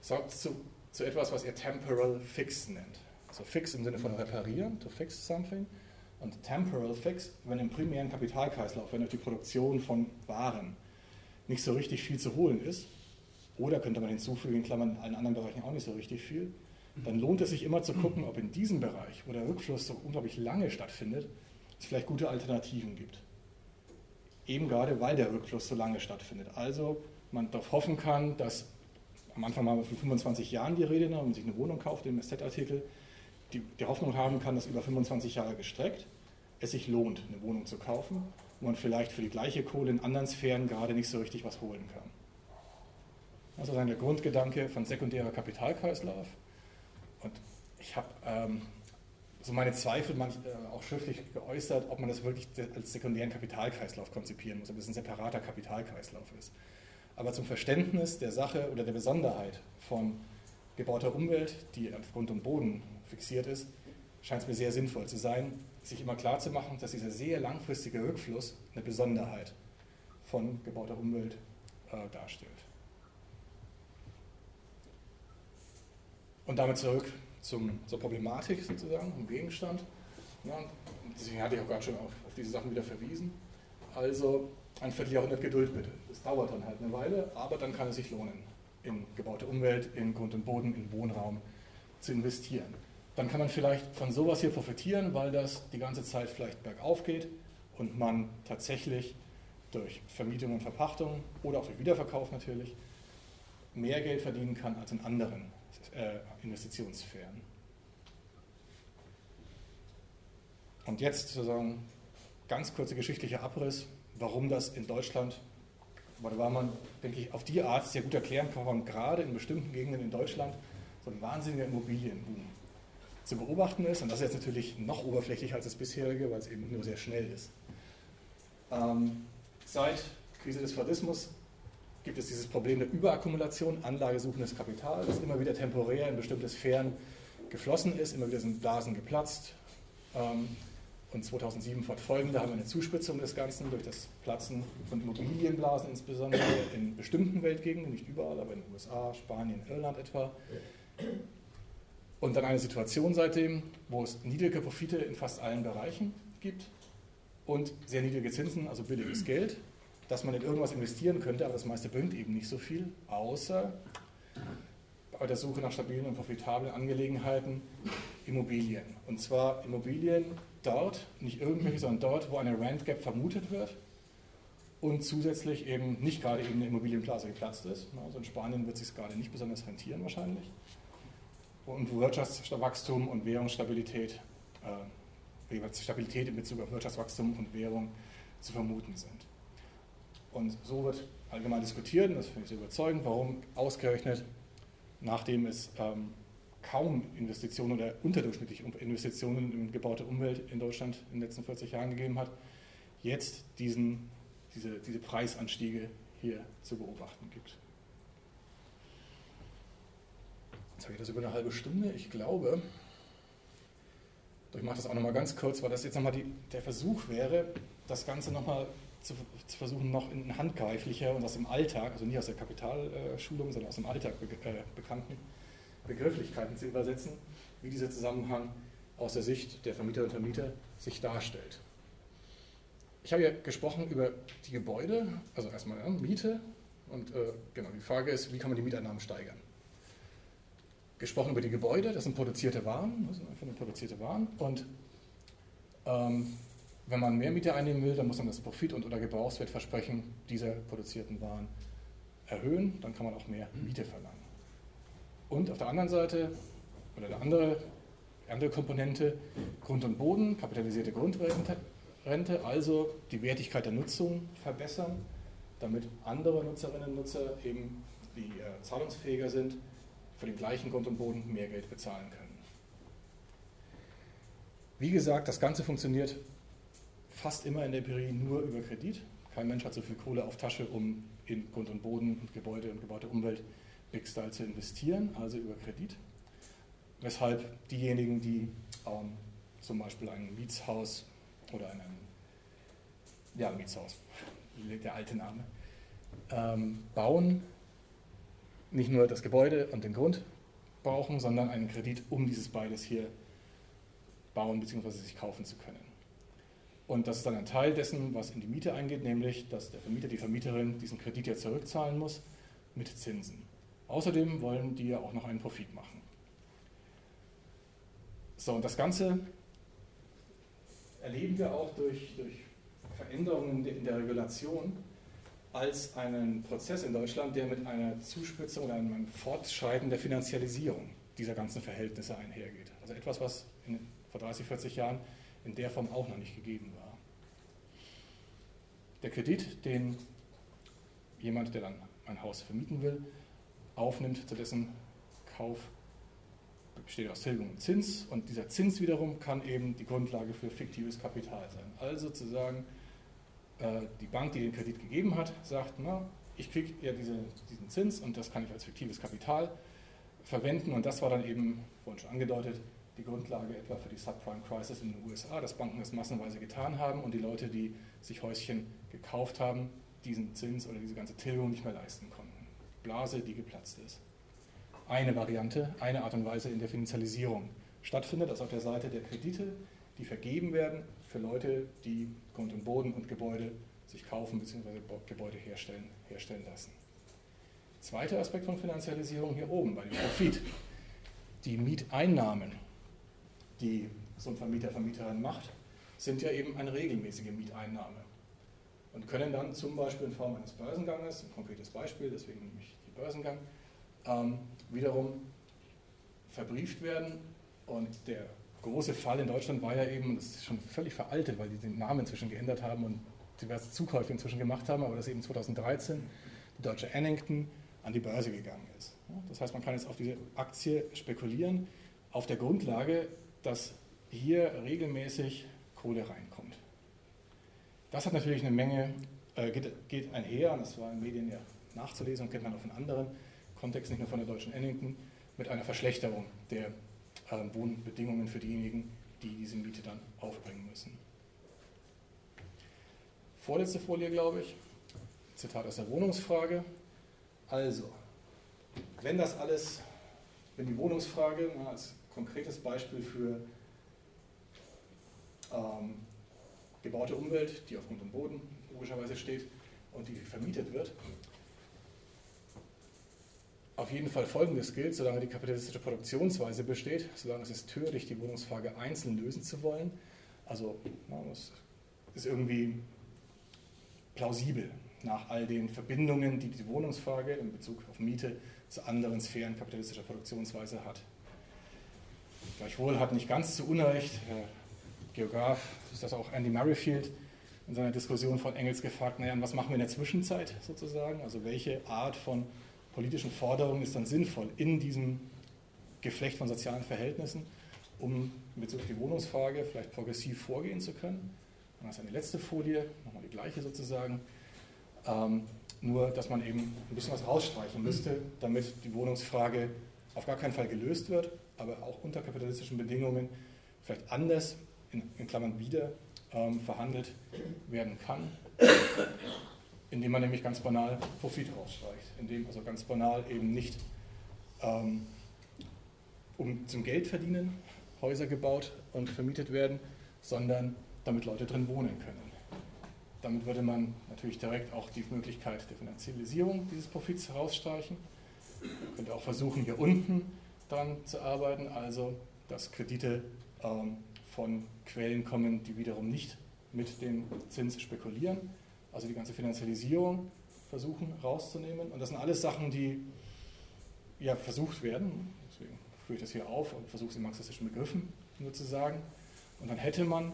sorgt zu, zu etwas, was er Temporal Fix nennt. So fix im Sinne von reparieren, to fix something. Und temporal fix, wenn im primären Kapitalkreislauf, wenn durch die Produktion von Waren nicht so richtig viel zu holen ist, oder könnte man hinzufügen, in Klammern in allen anderen Bereichen auch nicht so richtig viel, dann lohnt es sich immer zu gucken, ob in diesem Bereich, wo der Rückfluss so unglaublich lange stattfindet, es vielleicht gute Alternativen gibt. Eben gerade, weil der Rückfluss so lange stattfindet. Also man darauf hoffen kann, dass am Anfang mal von 25 Jahren die Rede, wenn man sich eine Wohnung kauft, den Messet-Artikel, die, die Hoffnung haben kann, dass über 25 Jahre gestreckt es sich lohnt, eine Wohnung zu kaufen, wo man vielleicht für die gleiche Kohle in anderen Sphären gerade nicht so richtig was holen kann. Das ist der Grundgedanke von sekundärer Kapitalkreislauf. Und ich habe ähm, so meine Zweifel manch, äh, auch schriftlich geäußert, ob man das wirklich als sekundären Kapitalkreislauf konzipieren muss, ob es ein separater Kapitalkreislauf ist. Aber zum Verständnis der Sache oder der Besonderheit von gebauter Umwelt, die auf Grund und Boden fixiert ist, scheint es mir sehr sinnvoll zu sein, sich immer klar zu machen, dass dieser sehr langfristige Rückfluss eine Besonderheit von gebauter Umwelt äh, darstellt. Und damit zurück zum, zur Problematik sozusagen, zum Gegenstand. Ja, deswegen hatte ich auch gerade schon auf, auf diese Sachen wieder verwiesen. Also ein Vierteljahrhundert Geduld bitte. Es dauert dann halt eine Weile, aber dann kann es sich lohnen, in gebaute Umwelt, in Grund und Boden, in Wohnraum zu investieren dann kann man vielleicht von sowas hier profitieren, weil das die ganze Zeit vielleicht bergauf geht und man tatsächlich durch Vermietung und Verpachtung oder auch durch Wiederverkauf natürlich mehr Geld verdienen kann als in anderen äh, Investitionssphären. Und jetzt sozusagen ganz kurzer geschichtlicher Abriss, warum das in Deutschland, oder war man, denke ich, auf die Art sehr gut erklären kann, warum gerade in bestimmten Gegenden in Deutschland so ein wahnsinniger Immobilienboom zu beobachten ist. Und das ist jetzt natürlich noch oberflächlicher als das bisherige, weil es eben nur sehr schnell ist. Ähm, seit Krise des Fordismus gibt es dieses Problem der Überakkumulation, anlagesuchendes Kapital, das immer wieder temporär in bestimmte Sphären geflossen ist, immer wieder sind Blasen geplatzt. Ähm, und 2007 fortfolgende haben wir eine Zuspitzung des Ganzen durch das Platzen von Immobilienblasen insbesondere in bestimmten Weltgegenden, nicht überall, aber in den USA, Spanien, Irland etwa. Und dann eine Situation seitdem, wo es niedrige Profite in fast allen Bereichen gibt und sehr niedrige Zinsen, also billiges Geld, dass man in irgendwas investieren könnte, aber das meiste bringt eben nicht so viel, außer bei der Suche nach stabilen und profitablen Angelegenheiten Immobilien. Und zwar Immobilien dort, nicht irgendwelche, sondern dort, wo eine Rent Gap vermutet wird und zusätzlich eben nicht gerade eben eine Immobilienblase geplatzt ist. Also in Spanien wird es sich gerade nicht besonders rentieren wahrscheinlich. Und wo Wirtschaftswachstum und Währungsstabilität, äh, Stabilität in Bezug auf Wirtschaftswachstum und Währung zu vermuten sind. Und so wird allgemein diskutiert, und das finde ich sehr überzeugend, warum ausgerechnet, nachdem es ähm, kaum Investitionen oder unterdurchschnittliche Investitionen in gebaute Umwelt in Deutschland in den letzten 40 Jahren gegeben hat, jetzt diesen, diese, diese Preisanstiege hier zu beobachten gibt. Jetzt habe ich das über eine halbe Stunde. Ich glaube, ich mache das auch nochmal ganz kurz, weil das jetzt nochmal der Versuch wäre, das Ganze nochmal zu, zu versuchen, noch in handgreiflicher und aus dem Alltag, also nicht aus der Kapitalschulung, sondern aus dem Alltag be äh, bekannten Begrifflichkeiten zu übersetzen, wie dieser Zusammenhang aus der Sicht der Vermieter und Vermieter sich darstellt. Ich habe ja gesprochen über die Gebäude, also erstmal ja, Miete und äh, genau, die Frage ist, wie kann man die Mieteinnahmen steigern? Gesprochen über die Gebäude, das sind produzierte Waren, das sind einfach nur produzierte Waren und ähm, wenn man mehr Miete einnehmen will, dann muss man das Profit- und oder Gebrauchswertversprechen dieser produzierten Waren erhöhen, dann kann man auch mehr Miete verlangen. Und auf der anderen Seite, oder der andere, andere Komponente, Grund und Boden, kapitalisierte Grundrente, also die Wertigkeit der Nutzung verbessern, damit andere Nutzerinnen und Nutzer eben, die äh, zahlungsfähiger sind, für den gleichen Grund und Boden mehr Geld bezahlen können. Wie gesagt, das Ganze funktioniert fast immer in der Empirie nur über Kredit. Kein Mensch hat so viel Kohle auf Tasche, um in Grund und Boden und Gebäude und gebaute Umwelt Big Style zu investieren, also über Kredit. Weshalb diejenigen, die ähm, zum Beispiel ein Mietshaus oder ein ja, Mietshaus, der alte Name, ähm, bauen, nicht nur das Gebäude und den Grund brauchen, sondern einen Kredit, um dieses beides hier bauen bzw. sich kaufen zu können. Und das ist dann ein Teil dessen, was in die Miete eingeht, nämlich, dass der Vermieter, die Vermieterin diesen Kredit ja zurückzahlen muss mit Zinsen. Außerdem wollen die ja auch noch einen Profit machen. So, und das Ganze erleben wir auch durch, durch Veränderungen in der Regulation als einen Prozess in Deutschland, der mit einer Zuspitzung oder einem Fortschreiten der Finanzialisierung dieser ganzen Verhältnisse einhergeht. Also etwas, was in, vor 30, 40 Jahren in der Form auch noch nicht gegeben war. Der Kredit, den jemand, der dann ein Haus vermieten will, aufnimmt, zu dessen Kauf besteht aus Tilgung und Zins und dieser Zins wiederum kann eben die Grundlage für fiktives Kapital sein. Also zu sagen, äh, die Bank, die den Kredit gegeben hat, sagt, na, ich kriege ja diese, diesen Zins und das kann ich als fiktives Kapital verwenden und das war dann eben, vorhin schon angedeutet, die Grundlage etwa für die Subprime Crisis in den USA, dass Banken das massenweise getan haben und die Leute, die sich Häuschen gekauft haben, diesen Zins oder diese ganze Tilgung nicht mehr leisten konnten. Blase, die geplatzt ist. Eine Variante, eine Art und Weise in der Finanzialisierung stattfindet, also auf der Seite der Kredite, die vergeben werden für Leute, die Grund und Boden und Gebäude sich kaufen bzw. Gebäude herstellen, herstellen lassen. Zweiter Aspekt von Finanzialisierung hier oben bei dem Profit. Die Mieteinnahmen, die so ein Vermieter, Vermieterin macht, sind ja eben eine regelmäßige Mieteinnahme und können dann zum Beispiel in Form eines Börsenganges, ein konkretes Beispiel, deswegen nehme ich die Börsengang, ähm, wiederum verbrieft werden. Und der große Fall in Deutschland war ja eben, das ist schon völlig veraltet, weil die den Namen inzwischen geändert haben und diverse Zukäufe inzwischen gemacht haben, aber dass eben 2013 die deutsche Annington an die Börse gegangen ist. Das heißt, man kann jetzt auf diese Aktie spekulieren auf der Grundlage, dass hier regelmäßig Kohle reinkommt. Das hat natürlich eine Menge, äh, geht, geht, einher, und das war in Medien ja nachzulesen und kennt man auch von anderen Kontexten, nicht nur von der deutschen Ennington, mit einer Verschlechterung der äh, Wohnbedingungen für diejenigen, die diese Miete dann aufbringen müssen. Vorletzte Folie, glaube ich. Zitat aus der Wohnungsfrage. Also, wenn das alles, wenn die Wohnungsfrage als konkretes Beispiel für ähm, gebaute Umwelt, die auf Grund und Boden logischerweise steht und die vermietet wird, auf jeden Fall Folgendes gilt, solange die kapitalistische Produktionsweise besteht, solange es ist töricht, die Wohnungsfrage einzeln lösen zu wollen. Also es ist irgendwie plausibel nach all den Verbindungen, die die Wohnungsfrage in Bezug auf Miete zu anderen Sphären kapitalistischer Produktionsweise hat. Gleichwohl hat nicht ganz zu Unrecht Herr Geograf, ist das auch Andy Murrayfield, in seiner Diskussion von Engels gefragt, naja, was machen wir in der Zwischenzeit sozusagen? Also welche Art von politischen Forderungen ist dann sinnvoll in diesem Geflecht von sozialen Verhältnissen, um in Bezug auf die Wohnungsfrage vielleicht progressiv vorgehen zu können. Und das ist eine letzte Folie, nochmal die gleiche sozusagen. Ähm, nur, dass man eben ein bisschen was rausstreichen müsste, damit die Wohnungsfrage auf gar keinen Fall gelöst wird, aber auch unter kapitalistischen Bedingungen vielleicht anders, in, in Klammern wieder, ähm, verhandelt werden kann indem man nämlich ganz banal Profit rausstreicht, indem also ganz banal eben nicht ähm, um zum Geldverdienen Häuser gebaut und vermietet werden, sondern damit Leute drin wohnen können. Damit würde man natürlich direkt auch die Möglichkeit der Finanzialisierung dieses Profits herausstreichen. Man könnte auch versuchen, hier unten dran zu arbeiten, also dass Kredite ähm, von Quellen kommen, die wiederum nicht mit dem Zins spekulieren also die ganze Finanzialisierung versuchen rauszunehmen. Und das sind alles Sachen, die ja versucht werden. Deswegen führe ich das hier auf und versuche es in marxistischen Begriffen nur zu sagen. Und dann hätte man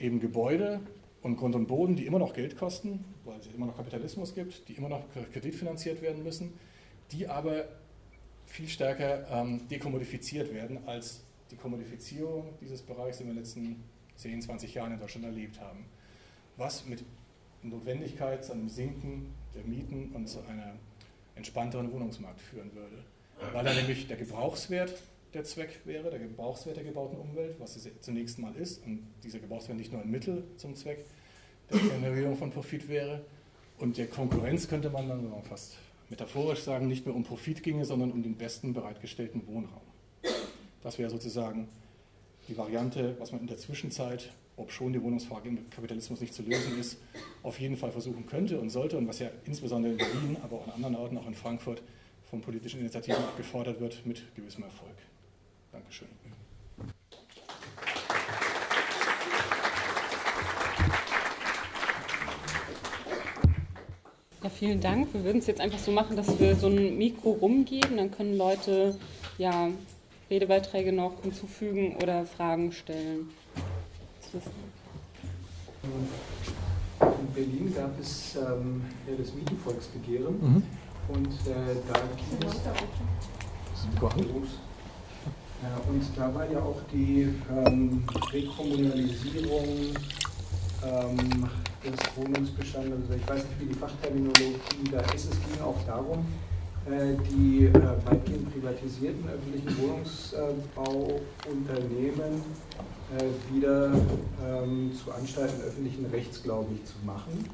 eben Gebäude und Grund und Boden, die immer noch Geld kosten, weil es immer noch Kapitalismus gibt, die immer noch kreditfinanziert werden müssen, die aber viel stärker ähm, dekommodifiziert werden, als die Kommodifizierung dieses Bereichs in den letzten 10, 20 Jahren in Deutschland erlebt haben. Was mit Notwendigkeit zu einem Sinken der Mieten und zu einem entspannteren Wohnungsmarkt führen würde. Weil da nämlich der Gebrauchswert der Zweck wäre, der Gebrauchswert der gebauten Umwelt, was es zunächst mal ist, und dieser Gebrauchswert nicht nur ein Mittel zum Zweck der Generierung von Profit wäre. Und der Konkurrenz könnte man dann fast metaphorisch sagen, nicht mehr um Profit ginge, sondern um den besten bereitgestellten Wohnraum. Das wäre sozusagen die Variante, was man in der Zwischenzeit ob schon die Wohnungsfrage im Kapitalismus nicht zu lösen ist, auf jeden Fall versuchen könnte und sollte und was ja insbesondere in Berlin, aber auch an anderen Orten, auch in Frankfurt, von politischen Initiativen gefordert wird, mit gewissem Erfolg. Dankeschön. Ja, vielen Dank. Wir würden es jetzt einfach so machen, dass wir so ein Mikro rumgeben, dann können Leute ja Redebeiträge noch hinzufügen oder Fragen stellen. In Berlin gab es ähm, ja, das Mietenvolksbegehren mhm. und äh, da ging es. Äh, und da war ja auch die ähm, Rekommunalisierung ähm, des Wohnungsbestandes, also ich weiß nicht, wie die Fachterminologie da ist, es ging auch darum, äh, die äh, weitgehend privatisierten öffentlichen Wohnungsbauunternehmen äh, wieder ähm, zu Anstalten öffentlichen Rechts, glaube ich, zu machen.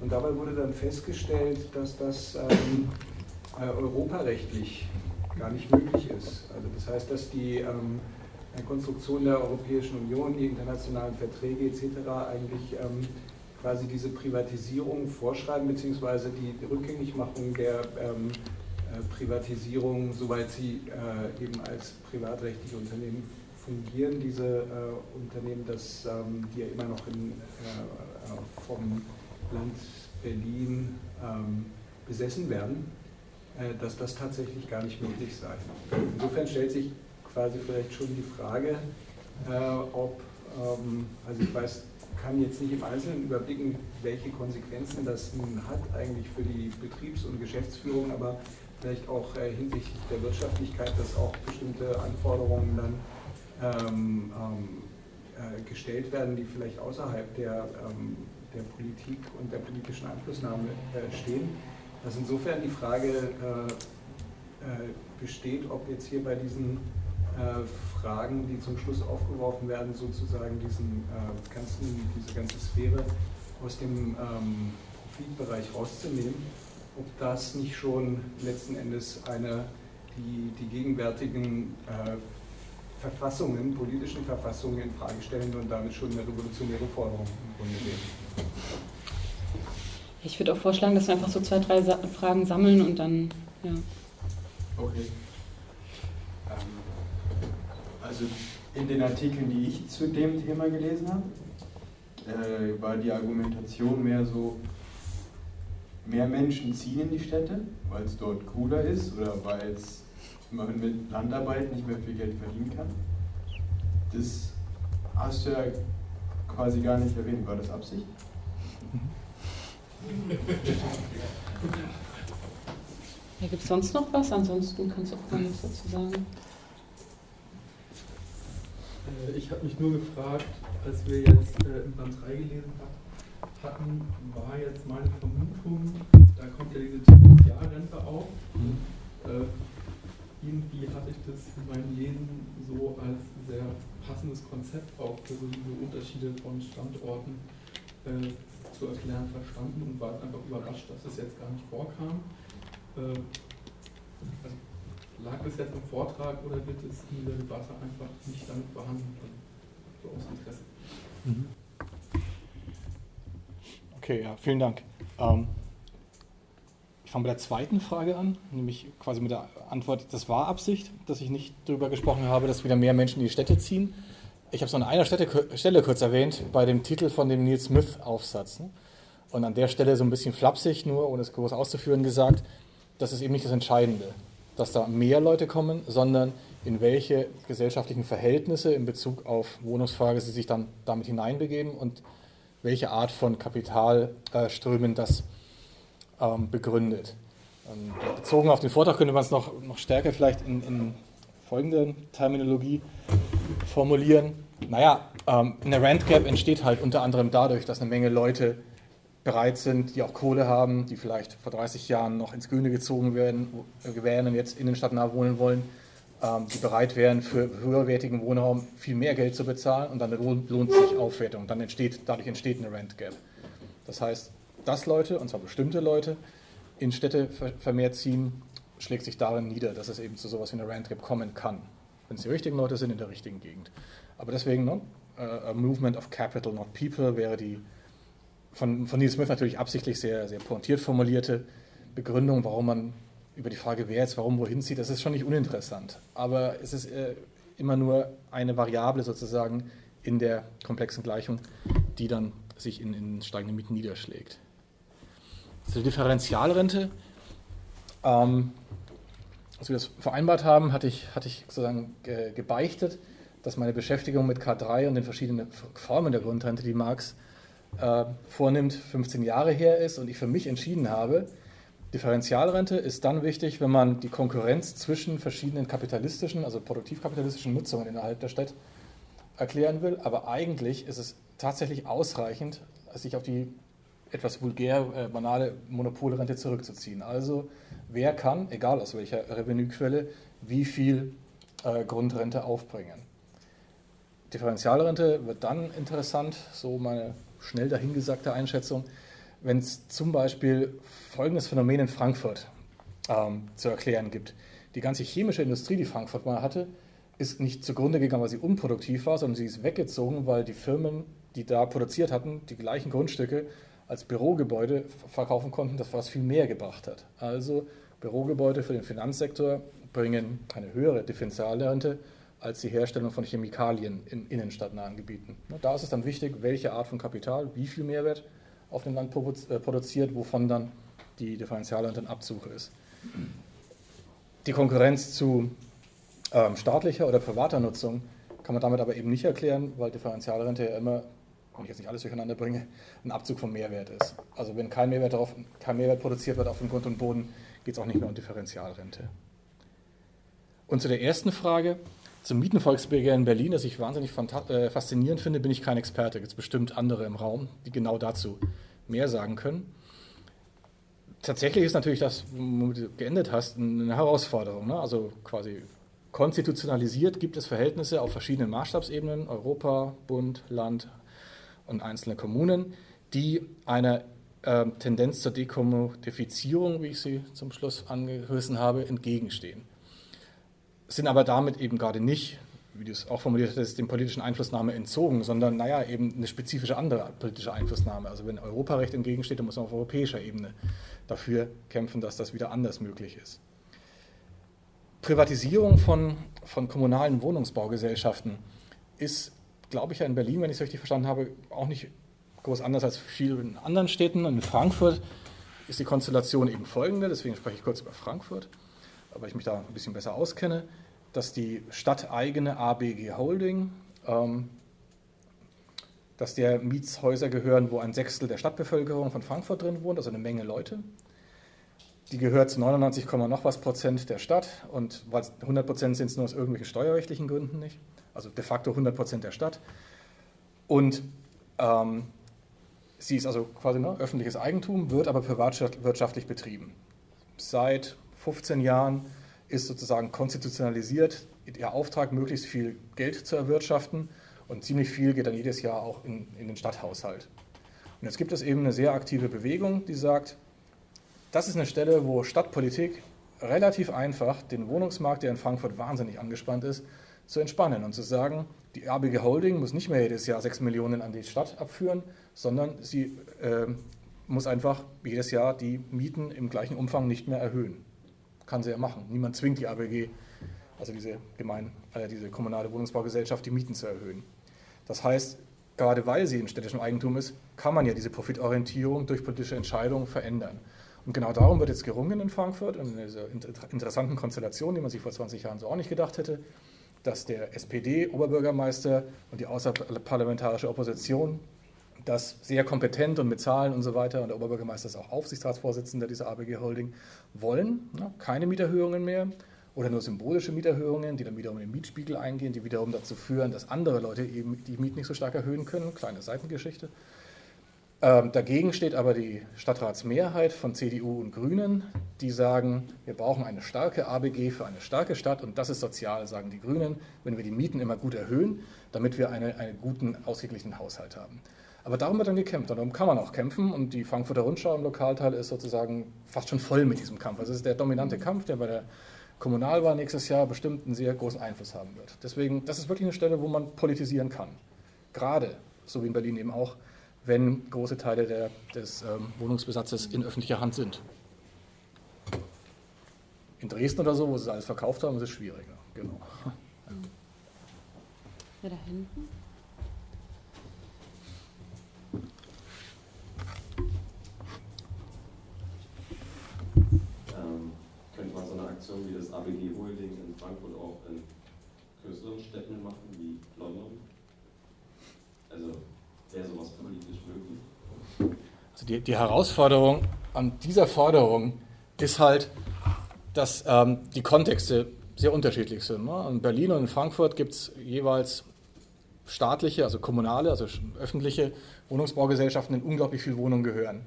Und dabei wurde dann festgestellt, dass das ähm, äh, europarechtlich gar nicht möglich ist. Also das heißt, dass die ähm, Konstruktion der Europäischen Union, die internationalen Verträge etc. eigentlich quasi diese Privatisierung vorschreiben, beziehungsweise die Rückgängigmachung der ähm, äh, Privatisierung, soweit sie äh, eben als privatrechtliche Unternehmen fungieren diese äh, Unternehmen, dass, ähm, die ja immer noch in, äh, vom Land Berlin ähm, besessen werden, äh, dass das tatsächlich gar nicht möglich sei. Insofern stellt sich quasi vielleicht schon die Frage, äh, ob, ähm, also ich weiß, kann jetzt nicht im Einzelnen überblicken, welche Konsequenzen das nun hat eigentlich für die Betriebs- und Geschäftsführung, aber vielleicht auch äh, hinsichtlich der Wirtschaftlichkeit, dass auch bestimmte Anforderungen dann ähm, ähm, äh, gestellt werden, die vielleicht außerhalb der, ähm, der Politik und der politischen Einflussnahme äh, stehen. Dass insofern die Frage äh, äh, besteht, ob jetzt hier bei diesen Fragen, die zum Schluss aufgeworfen werden, sozusagen diesen, ganzen, diese ganze Sphäre aus dem ähm, Profitbereich rauszunehmen, ob das nicht schon letzten Endes eine, die, die gegenwärtigen äh, Verfassungen, politischen Verfassungen in Frage stellen und damit schon eine revolutionäre Forderung im Grunde wäre. Ich würde auch vorschlagen, dass wir einfach so zwei, drei Fragen sammeln und dann, ja. Okay. Also in den Artikeln, die ich zu dem Thema gelesen habe, äh, war die Argumentation mehr so, mehr Menschen ziehen in die Städte, weil es dort cooler ist oder weil es man mit Landarbeit nicht mehr viel Geld verdienen kann. Das hast du ja quasi gar nicht erwähnt. War das Absicht? Ja, Gibt es sonst noch was? Ansonsten kannst du auch mal was dazu sagen. Äh, ich habe mich nur gefragt, als wir jetzt äh, im Band 3 gelesen hatten, war jetzt meine Vermutung, da kommt ja diese Differentialrente auf. Mhm. Äh, irgendwie hatte ich das in meinem Lesen so als sehr passendes Konzept auch für so diese Unterschiede von Standorten äh, zu erklären verstanden und war einfach überrascht, dass es jetzt gar nicht vorkam. Äh, also lag es jetzt im Vortrag oder wird es in der Debatte einfach nicht damit behandelt? So aus Interesse. Mhm. Okay, ja, vielen Dank. Ähm, ich fange mit der zweiten Frage an, nämlich quasi mit der Antwort, das war Absicht, dass ich nicht darüber gesprochen habe, dass wieder mehr Menschen in die Städte ziehen. Ich habe es an einer Stätte, Stelle kurz erwähnt, bei dem Titel von dem Neil Smith-Aufsatz. Ne? Und an der Stelle so ein bisschen flapsig, nur ohne es groß auszuführen, gesagt, das ist eben nicht das Entscheidende, dass da mehr Leute kommen, sondern in welche gesellschaftlichen Verhältnisse in Bezug auf Wohnungsfrage sie sich dann damit hineinbegeben und welche Art von Kapitalströmen das ähm, begründet. Ähm, bezogen auf den Vortrag könnte man es noch, noch stärker vielleicht in, in folgender Terminologie formulieren. Naja, ähm, eine Rent Gap entsteht halt unter anderem dadurch, dass eine Menge Leute bereit sind, die auch Kohle haben, die vielleicht vor 30 Jahren noch ins Grüne gezogen werden, äh, wären und jetzt innenstadtnah wohnen wollen, ähm, die bereit wären, für höherwertigen Wohnraum viel mehr Geld zu bezahlen und dann lohnt sich Aufwertung. Dann entsteht, dadurch entsteht eine Rent Gap. Das heißt, dass Leute, und zwar bestimmte Leute, in Städte vermehrt ziehen, schlägt sich darin nieder, dass es eben zu sowas wie einer Rand Gap kommen kann, wenn es die richtigen Leute sind in der richtigen Gegend. Aber deswegen, ne, a movement of capital, not people, wäre die von, von Neil Smith natürlich absichtlich sehr, sehr pointiert formulierte Begründung, warum man über die Frage, wer jetzt warum wohin zieht, das ist schon nicht uninteressant. Aber es ist äh, immer nur eine Variable sozusagen in der komplexen Gleichung, die dann sich in, in steigenden Mieten niederschlägt. Zur Differentialrente, ähm, als wir das vereinbart haben, hatte ich, hatte ich sozusagen ge gebeichtet, dass meine Beschäftigung mit K3 und den verschiedenen Formen der Grundrente, die Marx äh, vornimmt, 15 Jahre her ist und ich für mich entschieden habe, Differentialrente ist dann wichtig, wenn man die Konkurrenz zwischen verschiedenen kapitalistischen, also produktivkapitalistischen Nutzungen innerhalb der Stadt erklären will. Aber eigentlich ist es tatsächlich ausreichend, sich auf die etwas vulgär äh, banale Monopolrente zurückzuziehen. Also wer kann, egal aus welcher Revenuequelle, wie viel äh, Grundrente aufbringen. Differentialrente wird dann interessant, so meine schnell dahingesagte Einschätzung, wenn es zum Beispiel folgendes Phänomen in Frankfurt ähm, zu erklären gibt. Die ganze chemische Industrie, die Frankfurt mal hatte, ist nicht zugrunde gegangen, weil sie unproduktiv war, sondern sie ist weggezogen, weil die Firmen, die da produziert hatten, die gleichen Grundstücke als Bürogebäude verkaufen konnten, das was viel mehr gebracht hat. Also Bürogebäude für den Finanzsektor bringen eine höhere Differentialrente als die Herstellung von Chemikalien in innenstadtnahen Gebieten. Da ist es dann wichtig, welche Art von Kapital, wie viel Mehrwert auf dem Land äh, produziert, wovon dann die Differentialrente ein Abzug ist. Die Konkurrenz zu ähm, staatlicher oder privater Nutzung kann man damit aber eben nicht erklären, weil Differentialrente ja immer wenn ich jetzt nicht alles durcheinander bringe, ein Abzug vom Mehrwert ist. Also wenn kein Mehrwert, darauf, kein Mehrwert produziert wird auf dem Grund und Boden, geht es auch nicht mehr um Differentialrente. Und zu der ersten Frage, zum Mietenvolksbegehren in Berlin, das ich wahnsinnig äh, faszinierend finde, bin ich kein Experte. Gibt es bestimmt andere im Raum, die genau dazu mehr sagen können. Tatsächlich ist natürlich das, womit du geendet hast, eine Herausforderung. Ne? Also quasi konstitutionalisiert gibt es Verhältnisse auf verschiedenen Maßstabsebenen, Europa, Bund, Land und einzelne Kommunen, die einer äh, Tendenz zur Dekommodifizierung, wie ich sie zum Schluss angerissen habe, entgegenstehen. Sind aber damit eben gerade nicht, wie du es auch formuliert hast, dem politischen Einflussnahme entzogen, sondern naja, eben eine spezifische andere politische Einflussnahme. Also wenn Europarecht entgegensteht, dann muss man auf europäischer Ebene dafür kämpfen, dass das wieder anders möglich ist. Privatisierung von, von kommunalen Wohnungsbaugesellschaften ist, glaube ich, ja in Berlin, wenn ich es richtig verstanden habe, auch nicht groß anders als vielen anderen Städten. In Frankfurt ist die Konstellation eben folgende, deswegen spreche ich kurz über Frankfurt, weil ich mich da ein bisschen besser auskenne, dass die stadteigene ABG Holding, ähm, dass der Mietshäuser gehören, wo ein Sechstel der Stadtbevölkerung von Frankfurt drin wohnt, also eine Menge Leute. Die gehört zu 99, noch was Prozent der Stadt und 100 Prozent sind es nur aus irgendwelchen steuerrechtlichen Gründen nicht. Also de facto 100 Prozent der Stadt. Und ähm, sie ist also quasi ne, öffentliches Eigentum, wird aber privatwirtschaftlich betrieben. Seit 15 Jahren ist sozusagen konstitutionalisiert ihr Auftrag, möglichst viel Geld zu erwirtschaften und ziemlich viel geht dann jedes Jahr auch in, in den Stadthaushalt. Und jetzt gibt es eben eine sehr aktive Bewegung, die sagt, das ist eine Stelle, wo Stadtpolitik relativ einfach den Wohnungsmarkt, der in Frankfurt wahnsinnig angespannt ist, zu entspannen und zu sagen, die erbige Holding muss nicht mehr jedes Jahr 6 Millionen an die Stadt abführen, sondern sie äh, muss einfach jedes Jahr die Mieten im gleichen Umfang nicht mehr erhöhen. Kann sie ja machen. Niemand zwingt die ABG, also diese, gemein, äh, diese kommunale Wohnungsbaugesellschaft, die Mieten zu erhöhen. Das heißt, gerade weil sie in städtischem Eigentum ist, kann man ja diese Profitorientierung durch politische Entscheidungen verändern. Und genau darum wird jetzt gerungen in Frankfurt, in dieser interessanten Konstellation, die man sich vor 20 Jahren so auch nicht gedacht hätte, dass der SPD-Oberbürgermeister und die außerparlamentarische Opposition das sehr kompetent und mit Zahlen und so weiter, und der Oberbürgermeister ist auch Aufsichtsratsvorsitzender dieser ABG Holding, wollen. Ne, keine Mieterhöhungen mehr oder nur symbolische Mieterhöhungen, die dann wiederum in den Mietspiegel eingehen, die wiederum dazu führen, dass andere Leute eben die Mieten nicht so stark erhöhen können. Kleine Seitengeschichte. Ähm, dagegen steht aber die Stadtratsmehrheit von CDU und Grünen, die sagen, wir brauchen eine starke ABG für eine starke Stadt und das ist sozial, sagen die Grünen, wenn wir die Mieten immer gut erhöhen, damit wir eine, einen guten, ausgeglichenen Haushalt haben. Aber darum wird dann gekämpft und darum kann man auch kämpfen und die Frankfurter Rundschau im Lokalteil ist sozusagen fast schon voll mit diesem Kampf. Also es ist der dominante Kampf, der bei der Kommunalwahl nächstes Jahr bestimmt einen sehr großen Einfluss haben wird. Deswegen, das ist wirklich eine Stelle, wo man politisieren kann. Gerade, so wie in Berlin eben auch, wenn große Teile der, des ähm, Wohnungsbesatzes in öffentlicher Hand sind. In Dresden oder so, wo sie alles verkauft haben, ist es schwieriger. Genau. Ja, da hinten. Ähm, könnte Aktion wie das ABG Holding in Frankfurt auch in größeren Städten machen, wie London? Also Wäre sowas politisch möglich? Also die, die Herausforderung an dieser Forderung ist halt, dass ähm, die Kontexte sehr unterschiedlich sind. Ne? In Berlin und in Frankfurt gibt es jeweils staatliche, also kommunale, also öffentliche Wohnungsbaugesellschaften, in unglaublich viel Wohnungen gehören.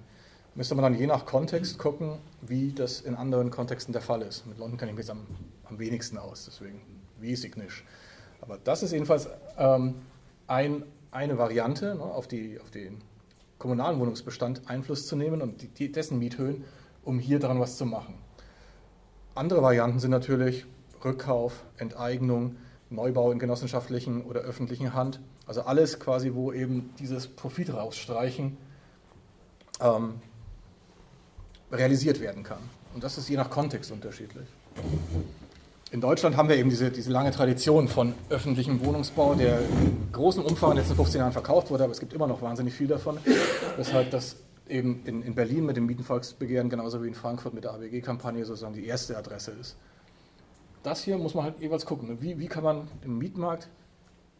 Müsste man dann je nach Kontext gucken, wie das in anderen Kontexten der Fall ist. Mit London kenne ich mich jetzt am, am wenigsten aus, deswegen wesig nicht. Aber das ist jedenfalls ähm, ein eine Variante, ne, auf, die, auf den kommunalen Wohnungsbestand Einfluss zu nehmen und die, dessen Miethöhen, um hier dran was zu machen. Andere Varianten sind natürlich Rückkauf, Enteignung, Neubau in genossenschaftlichen oder öffentlichen Hand. Also alles quasi, wo eben dieses Profit rausstreichen ähm, realisiert werden kann. Und das ist je nach Kontext unterschiedlich in Deutschland haben wir eben diese, diese lange Tradition von öffentlichem Wohnungsbau, der in großem Umfang in den letzten 15 Jahren verkauft wurde, aber es gibt immer noch wahnsinnig viel davon. Weshalb das eben in, in Berlin mit dem Mietenvolksbegehren genauso wie in Frankfurt mit der ABG-Kampagne sozusagen die erste Adresse ist. Das hier muss man halt jeweils gucken. Wie, wie kann man den Mietmarkt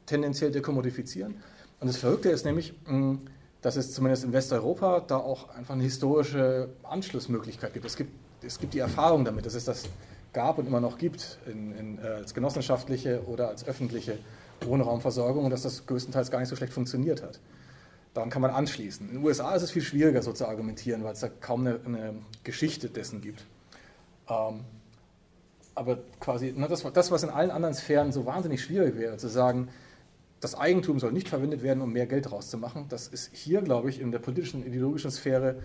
tendenziell dekommodifizieren? Und das Verrückte ist nämlich, hm, dass es zumindest in Westeuropa da auch einfach eine historische Anschlussmöglichkeit gibt. Es gibt es gibt die Erfahrung damit, dass es das gab und immer noch gibt in, in, äh, als genossenschaftliche oder als öffentliche Wohnraumversorgung und dass das größtenteils gar nicht so schlecht funktioniert hat. Daran kann man anschließen. In den USA ist es viel schwieriger, so zu argumentieren, weil es da kaum eine, eine Geschichte dessen gibt. Ähm, aber quasi ne, das, das, was in allen anderen Sphären so wahnsinnig schwierig wäre, zu sagen, das Eigentum soll nicht verwendet werden, um mehr Geld rauszumachen, das ist hier, glaube ich, in der politischen, ideologischen Sphäre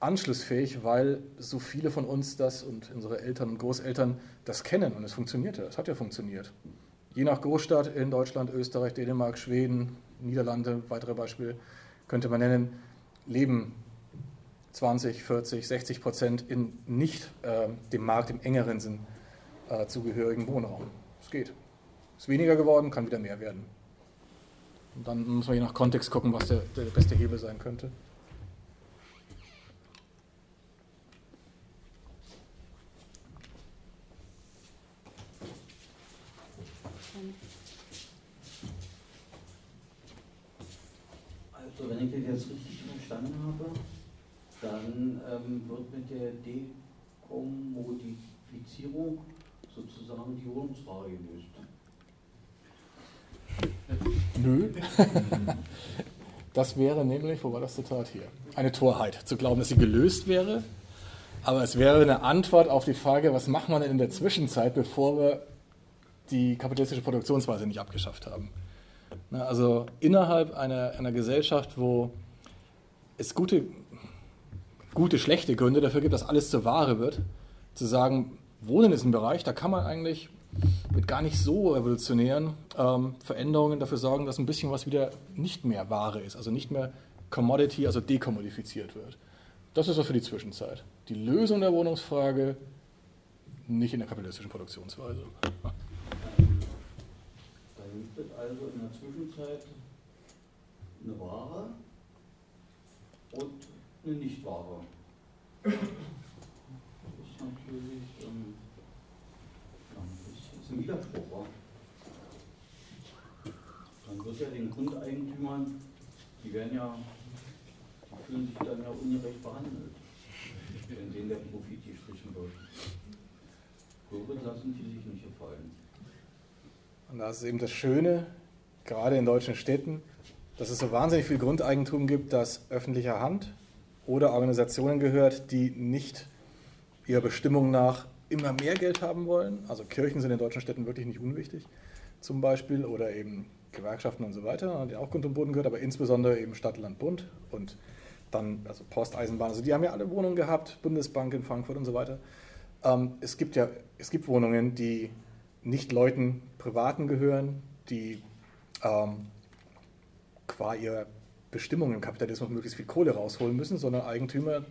anschlussfähig, weil so viele von uns das und unsere Eltern und Großeltern das kennen und es funktionierte. Es hat ja funktioniert. Je nach Großstadt in Deutschland, Österreich, Dänemark, Schweden, Niederlande, weitere Beispiele könnte man nennen, leben 20, 40, 60 Prozent in nicht äh, dem Markt im engeren Sinn äh, zugehörigen Wohnraum. Es geht. Ist weniger geworden, kann wieder mehr werden. Und dann muss man je nach Kontext gucken, was der, der beste Hebel sein könnte. Also wenn ich das jetzt richtig verstanden habe, dann ähm, wird mit der Dekommodifizierung sozusagen die Wohnungsfrage gelöst. Nö. Das wäre nämlich, wo war das Zitat hier? Eine Torheit, zu glauben, dass sie gelöst wäre. Aber es wäre eine Antwort auf die Frage, was macht man denn in der Zwischenzeit, bevor wir die kapitalistische Produktionsweise nicht abgeschafft haben. Also innerhalb einer, einer Gesellschaft, wo es gute, gute, schlechte Gründe dafür gibt, dass alles zur Ware wird, zu sagen, Wohnen ist ein Bereich, da kann man eigentlich mit gar nicht so revolutionären ähm, Veränderungen dafür sorgen, dass ein bisschen was wieder nicht mehr Ware ist, also nicht mehr Commodity, also dekommodifiziert wird. Das ist was für die Zwischenzeit. Die Lösung der Wohnungsfrage nicht in der kapitalistischen Produktionsweise. Dann gibt es also in der Zwischenzeit eine Ware und eine Nichtware. Das ist natürlich ähm, ein Widerspruch. Wa? Dann wird ja den Grundeigentümern, die werden ja, die fühlen sich dann ja ungerecht behandelt, wenn denen der Profit gestrichen wird. Kurve lassen die sich nicht gefallen. Und das ist eben das Schöne, gerade in deutschen Städten, dass es so wahnsinnig viel Grundeigentum gibt, das öffentlicher Hand oder Organisationen gehört, die nicht ihrer Bestimmung nach immer mehr Geld haben wollen. Also Kirchen sind in deutschen Städten wirklich nicht unwichtig zum Beispiel oder eben Gewerkschaften und so weiter, die auch Grund und Boden gehört, aber insbesondere eben Stadt, Land, Bund und dann also Post. Also die haben ja alle Wohnungen gehabt, Bundesbank in Frankfurt und so weiter. Ähm, es gibt ja es gibt Wohnungen, die nicht Leuten Privaten gehören, die ähm, qua ihrer Bestimmung im Kapitalismus möglichst viel Kohle rausholen müssen, sondern Eigentümer,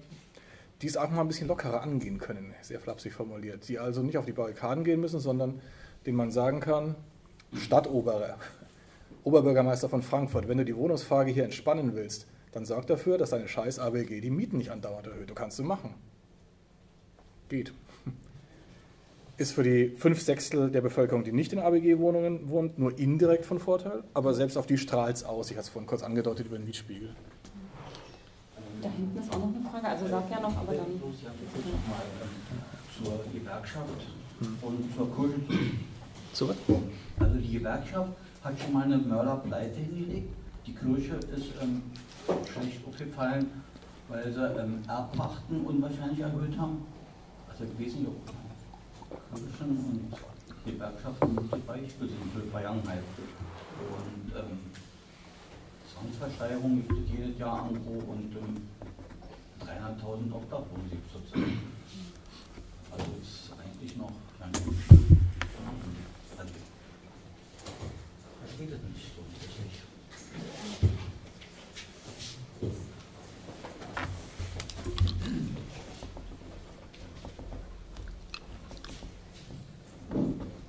die es auch mal ein bisschen lockerer angehen können, sehr flapsig formuliert. Die also nicht auf die Barrikaden gehen müssen, sondern denen man sagen kann, Stadtoberer, Oberbürgermeister von Frankfurt, wenn du die Wohnungsfrage hier entspannen willst, dann sorg dafür, dass deine scheiß ABG die Mieten nicht andauernd erhöht. Du kannst du machen. Geht. Ist für die fünf Sechstel der Bevölkerung, die nicht in ABG-Wohnungen wohnt, nur indirekt von Vorteil, aber selbst auf die strahlt es aus. Ich hatte es vorhin kurz angedeutet über den Mietspiegel. Da hinten ist auch noch eine Frage, also sag ja noch, aber dann. Ja, mal, ähm, zur Gewerkschaft und zur. So was? Also die Gewerkschaft hat schon mal eine Mörderpleite hingelegt. Die Kirche ist ähm, schlecht aufgefallen, weil sie ähm, Erbpachten unwahrscheinlich erhöht haben. Also ich weiß nicht, ob Kirchen und Gewerkschaften gute Beispiele sind für Vergangenheit. Und ähm, Zwangsversteigerung gibt es jedes Jahr irgendwo und ähm, 300.000 Obdachlose gibt es zurzeit. Also ist eigentlich noch ganz gut. Also, verstehe das nicht so richtig.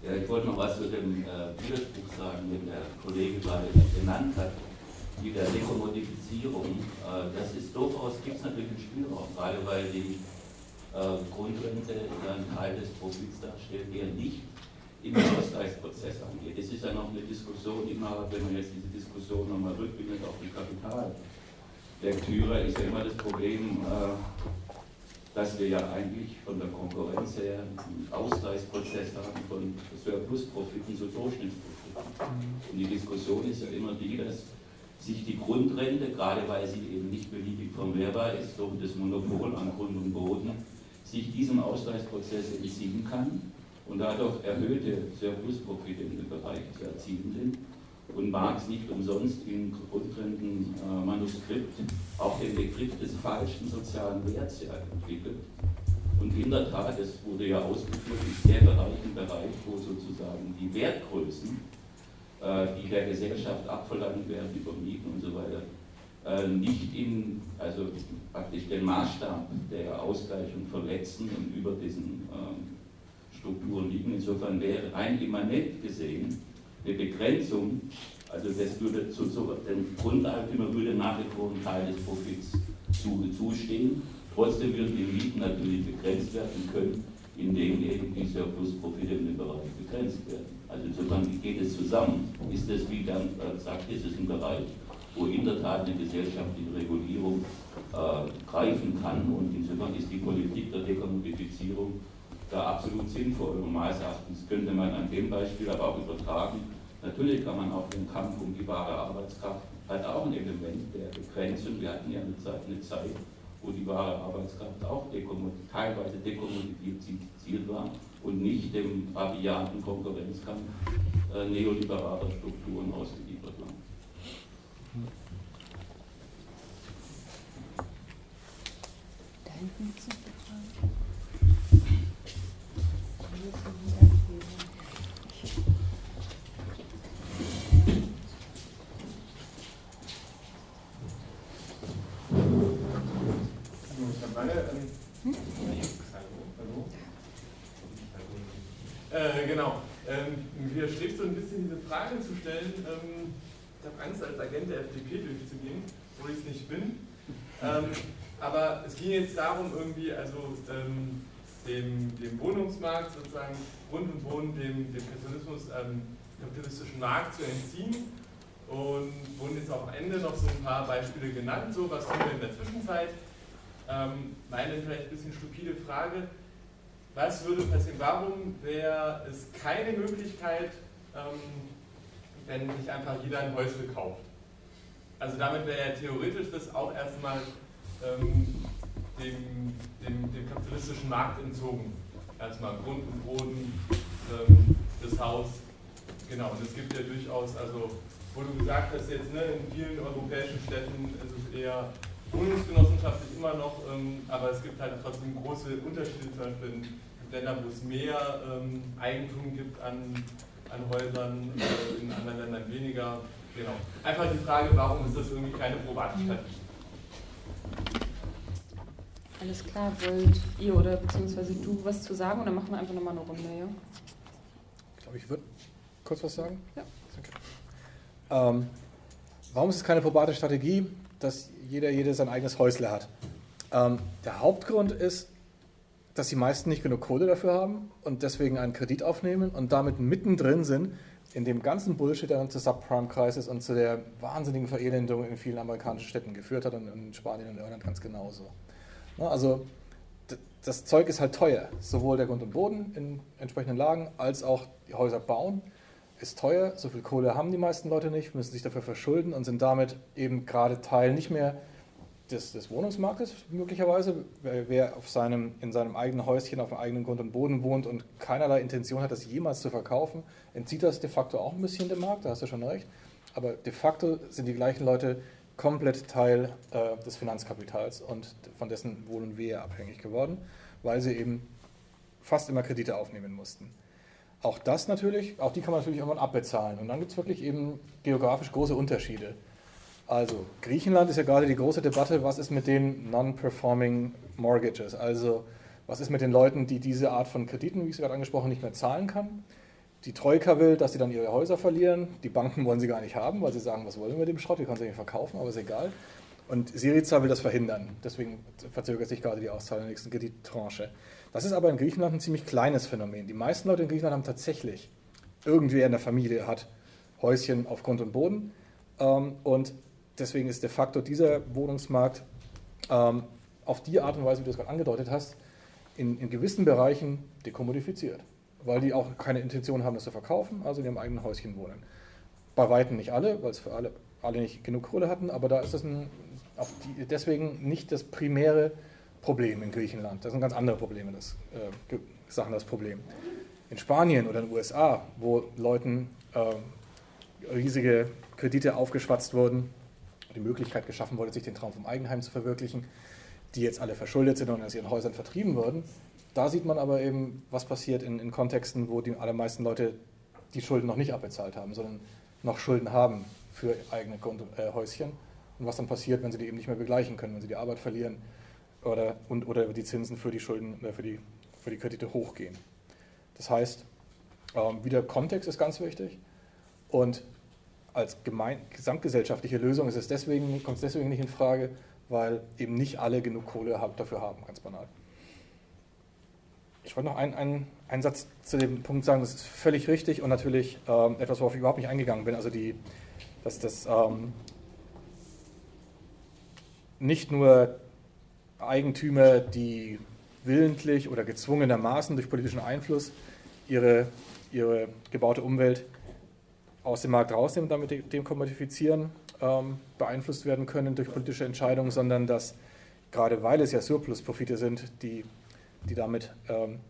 Ja, ich wollte noch was zu dem äh, Widerspruch sagen, den der Kollege gerade genannt hat, die der Dekommodifizierung. Äh, das ist durchaus, gibt es natürlich einen Spielraum, gerade weil die äh, Grundrente einen Teil des Profits darstellt, der nicht in den Ausgleichsprozess angeht. Es ist ja noch eine Diskussion immer, wenn man jetzt diese Diskussion nochmal rückbindet auf die Kapitallektüre, ist ja immer das Problem, äh, dass wir ja eigentlich von der Konkurrenz her einen Ausgleichsprozess haben von Surplus-Profiten zu Durchschnittsprofiten. Und die Diskussion ist ja immer die, dass sich die Grundrente, gerade weil sie eben nicht beliebig vermehrbar ist durch das Monopol an Grund und Boden, sich diesem Ausgleichsprozess entziehen kann und dadurch erhöhte Surplusprofite in dem Bereich zu erzielen sind. Und Marx nicht umsonst im Grundrentenmanuskript auch den Begriff des falschen sozialen Werts entwickelt. Und in der Tat, das wurde ja ausgeführt, ist der Bereich ein Bereich, wo sozusagen die Wertgrößen, äh, die der Gesellschaft abverlangt werden über Mieten und so weiter, äh, nicht in, also praktisch den Maßstab der Ausgleichung verletzen und über diesen ähm, Strukturen liegen. Insofern wäre rein immanent gesehen eine Begrenzung, also das würde zu, zu dem Grundeigentümer würde nach wie vor ein Teil des Profits zu, zustehen. Trotzdem würden die Mieten natürlich begrenzt werden können, indem eben die Surplus-Profite in dem Bereich begrenzt werden. Also insofern geht es zusammen. Ist das, wie dann äh, sagt, ist es ein Bereich, wo in der Tat eine gesellschaftliche Regulierung äh, greifen kann und insofern ist die Politik der Dekommodifizierung da absolut sinnvoll. Und meines Erachtens könnte man an dem Beispiel aber auch übertragen. Natürlich kann man auch den Kampf um die wahre Arbeitskraft hat auch ein Element der Begrenzung. Wir hatten ja eine Zeit, eine Zeit wo die wahre Arbeitskraft auch teilweise dekommodifiziert war und nicht dem rabiaten Konkurrenzkampf äh, neoliberaler Strukturen ausgeliefert war. Da hinten äh, genau. Ähm, mir schlägt so ein bisschen diese Frage zu stellen. Ähm, ich habe Angst, als Agent der FDP durchzugehen, wo ich es nicht bin. Ähm, aber es ging jetzt darum, irgendwie, also ähm, dem, dem Wohnungsmarkt sozusagen Grund und Boden dem, dem Kapitalismus, ähm, kapitalistischen Markt zu entziehen. Und wurden jetzt auch am Ende noch so ein paar Beispiele genannt, so was tun wir in der Zwischenzeit. Ähm, meine vielleicht ein bisschen stupide Frage, was würde passieren, warum wäre es keine Möglichkeit, ähm, wenn sich einfach jeder ein Häusle kauft? Also damit wäre ja theoretisch das auch erstmal ähm, dem, dem, dem, kapitalistischen Markt entzogen. Erstmal Grund und Boden, ähm, das Haus, genau. Und es gibt ja durchaus, also wo du gesagt hast, jetzt ne, in vielen europäischen Städten ist es eher wohnungsgenossenschaftlich immer noch, ähm, aber es gibt halt trotzdem große Unterschiede, zum Beispiel in Ländern, wo es mehr ähm, Eigentum gibt an, an Häusern, äh, in anderen Ländern weniger. Genau. Einfach die Frage, warum ist das irgendwie keine private Strategie? Alles klar, wollt ihr oder beziehungsweise du was zu sagen oder machen wir einfach nochmal eine Runde, ja? Ich glaube, ich würde kurz was sagen. Ja. Okay. Ähm, warum ist es keine probate Strategie? Dass jeder, jeder sein eigenes Häusle hat. Ähm, der Hauptgrund ist, dass die meisten nicht genug Kohle dafür haben und deswegen einen Kredit aufnehmen und damit mittendrin sind in dem ganzen Bullshit, der dann zur Subprime-Crisis und zu der wahnsinnigen Verelendung in vielen amerikanischen Städten geführt hat und in Spanien und Irland ganz genauso. Also das Zeug ist halt teuer, sowohl der Grund und Boden in entsprechenden Lagen als auch die Häuser bauen ist teuer, so viel Kohle haben die meisten Leute nicht, müssen sich dafür verschulden und sind damit eben gerade Teil nicht mehr des, des Wohnungsmarktes möglicherweise. Wer, wer auf seinem, in seinem eigenen Häuschen auf dem eigenen Grund und Boden wohnt und keinerlei Intention hat, das jemals zu verkaufen, entzieht das de facto auch ein bisschen dem Markt, da hast du schon recht. Aber de facto sind die gleichen Leute komplett Teil äh, des Finanzkapitals und von dessen Wohl und Wehe abhängig geworden, weil sie eben fast immer Kredite aufnehmen mussten. Auch das natürlich, auch die kann man natürlich irgendwann abbezahlen. Und dann gibt es wirklich eben geografisch große Unterschiede. Also Griechenland ist ja gerade die große Debatte, was ist mit den Non-Performing Mortgages? Also was ist mit den Leuten, die diese Art von Krediten, wie ich es gerade angesprochen nicht mehr zahlen kann? Die Troika will, dass sie dann ihre Häuser verlieren. Die Banken wollen sie gar nicht haben, weil sie sagen, was wollen wir mit dem Schrott? Wir können sie nicht verkaufen, aber ist egal. Und Syriza will das verhindern. Deswegen verzögert sich gerade die Auszahlung der nächsten Kredittranche. Das ist aber in Griechenland ein ziemlich kleines Phänomen. Die meisten Leute in Griechenland haben tatsächlich irgendwer in der Familie hat Häuschen auf Grund und Boden. Ähm, und deswegen ist de facto dieser Wohnungsmarkt ähm, auf die Art und Weise, wie du es gerade angedeutet hast, in, in gewissen Bereichen dekommodifiziert, weil die auch keine Intention haben, das zu verkaufen, also in ihrem eigenen Häuschen wohnen. Bei Weitem nicht alle, weil es für alle, alle nicht genug Kohle hatten, aber da ist das ein, die, deswegen nicht das primäre Problem in Griechenland. Das sind ganz andere Probleme, das, äh, Sachen das Problem. In Spanien oder in den USA, wo Leuten äh, riesige Kredite aufgeschwatzt wurden, die Möglichkeit geschaffen wurde, sich den Traum vom Eigenheim zu verwirklichen, die jetzt alle verschuldet sind und aus ihren Häusern vertrieben wurden. Da sieht man aber eben, was passiert in, in Kontexten, wo die allermeisten Leute die Schulden noch nicht abbezahlt haben, sondern noch Schulden haben für eigene äh, Häuschen und was dann passiert, wenn sie die eben nicht mehr begleichen können, wenn sie die Arbeit verlieren oder, und, oder die Zinsen für die Schulden, äh, für, die, für die Kredite hochgehen. Das heißt, ähm, wieder Kontext ist ganz wichtig und als gemein, gesamtgesellschaftliche Lösung ist es deswegen, kommt es deswegen nicht in Frage, weil eben nicht alle genug Kohle dafür haben, ganz banal. Ich wollte noch einen, einen, einen Satz zu dem Punkt sagen, das ist völlig richtig und natürlich ähm, etwas, worauf ich überhaupt nicht eingegangen bin, also die, dass das ähm, nicht nur Eigentümer, die willentlich oder gezwungenermaßen durch politischen Einfluss ihre, ihre gebaute Umwelt aus dem Markt rausnehmen und damit dem Kommodifizieren ähm, beeinflusst werden können durch politische Entscheidungen, sondern dass gerade weil es ja Surplus-Profite sind, die, die damit ähm,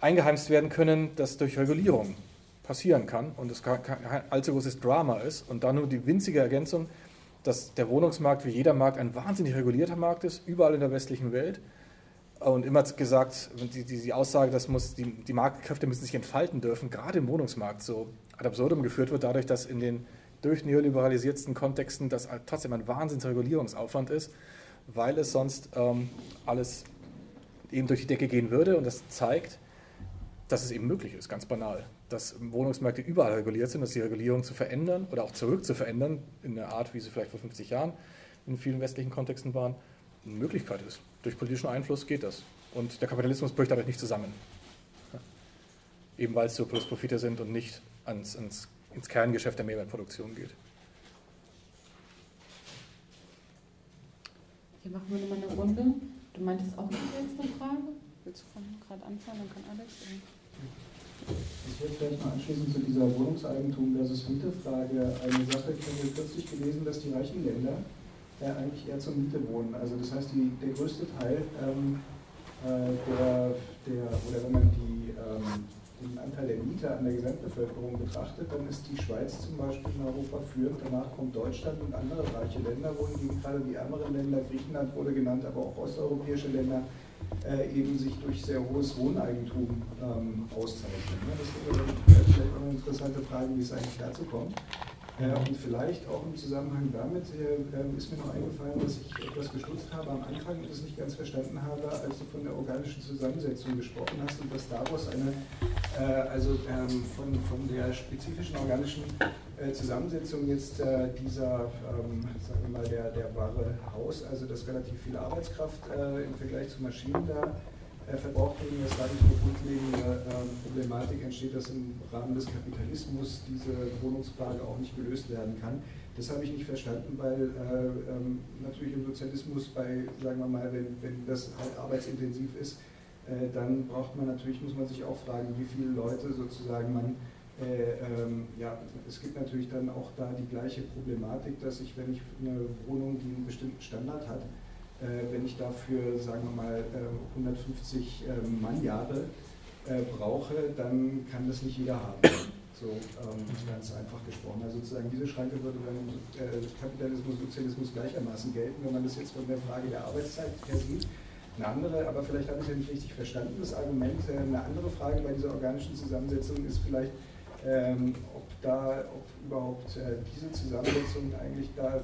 eingeheimst werden können, das durch Regulierung passieren kann und es kein, allzu großes Drama ist. Und dann nur die winzige Ergänzung, dass der Wohnungsmarkt wie jeder Markt ein wahnsinnig regulierter Markt ist, überall in der westlichen Welt. Und immer gesagt, die, die, die Aussage, dass muss, die, die Marktkräfte müssen sich entfalten dürfen, gerade im Wohnungsmarkt so ad absurdum geführt wird, dadurch, dass in den durch neoliberalisierten Kontexten das trotzdem ein Wahnsinnsregulierungsaufwand ist, weil es sonst ähm, alles eben durch die Decke gehen würde. Und das zeigt, dass es eben möglich ist, ganz banal, dass Wohnungsmärkte überall reguliert sind, dass die Regulierung zu verändern oder auch zurück zu verändern, in der Art, wie sie vielleicht vor 50 Jahren in vielen westlichen Kontexten waren, eine Möglichkeit ist. Durch politischen Einfluss geht das. Und der Kapitalismus bricht dadurch nicht zusammen. Eben weil es Surplus-Profite sind und nicht ans, ans, ins Kerngeschäft der Mehrwertproduktion geht. Hier machen wir nochmal eine Runde. Du meintest auch noch jetzt eine Frage? Willst du gerade anfangen? Dann kann Alex. Ich würde vielleicht noch anschließend zu dieser Wohnungseigentum versus Miete-Frage eine Sache. Ich habe kürzlich gelesen, dass die reichen Länder äh, eigentlich eher zur Miete wohnen. Also das heißt, die, der größte Teil ähm, äh, der, der, oder wenn man die ähm, den Anteil der Mieter an der Gesamtbevölkerung betrachtet, dann ist die Schweiz zum Beispiel in Europa führend, danach kommt Deutschland und andere reiche Länder, wohingegen gerade die ärmeren Länder, Griechenland wurde genannt, aber auch osteuropäische Länder, äh, eben sich durch sehr hohes Wohneigentum ähm, auszeichnen. Ja, das wäre vielleicht auch eine interessante Frage, wie es eigentlich dazu kommt. Äh, und vielleicht auch im Zusammenhang damit äh, ähm, ist mir noch eingefallen, dass ich etwas gestutzt habe am Anfang und es nicht ganz verstanden habe, als du von der organischen Zusammensetzung gesprochen hast und dass daraus eine, äh, also ähm, von, von der spezifischen organischen äh, Zusammensetzung jetzt äh, dieser, ähm, sagen wir mal, der, der wahre Haus, also dass relativ viel Arbeitskraft äh, im Vergleich zu Maschinen da dadurch eine grundlegende ähm, Problematik entsteht, dass im Rahmen des Kapitalismus diese Wohnungsfrage auch nicht gelöst werden kann. Das habe ich nicht verstanden, weil äh, ähm, natürlich im Sozialismus bei, sagen wir mal, wenn, wenn das halt arbeitsintensiv ist, äh, dann braucht man natürlich, muss man sich auch fragen, wie viele Leute sozusagen man, äh, ähm, ja, es gibt natürlich dann auch da die gleiche Problematik, dass ich, wenn ich eine Wohnung, die einen bestimmten Standard hat, wenn ich dafür, sagen wir mal, 150 ähm, ähm, Mannjahre äh, brauche, dann kann das nicht jeder haben. So ähm, ganz einfach gesprochen. Also sozusagen diese Schranke würde beim äh, Kapitalismus, Sozialismus gleichermaßen gelten, wenn man das jetzt von der Frage der Arbeitszeit her sieht. Eine andere, aber vielleicht habe ich es ja nicht richtig verstanden, das Argument, eine andere Frage bei dieser organischen Zusammensetzung ist vielleicht, ob da, ob überhaupt äh, diese Zusammensetzung eigentlich da äh,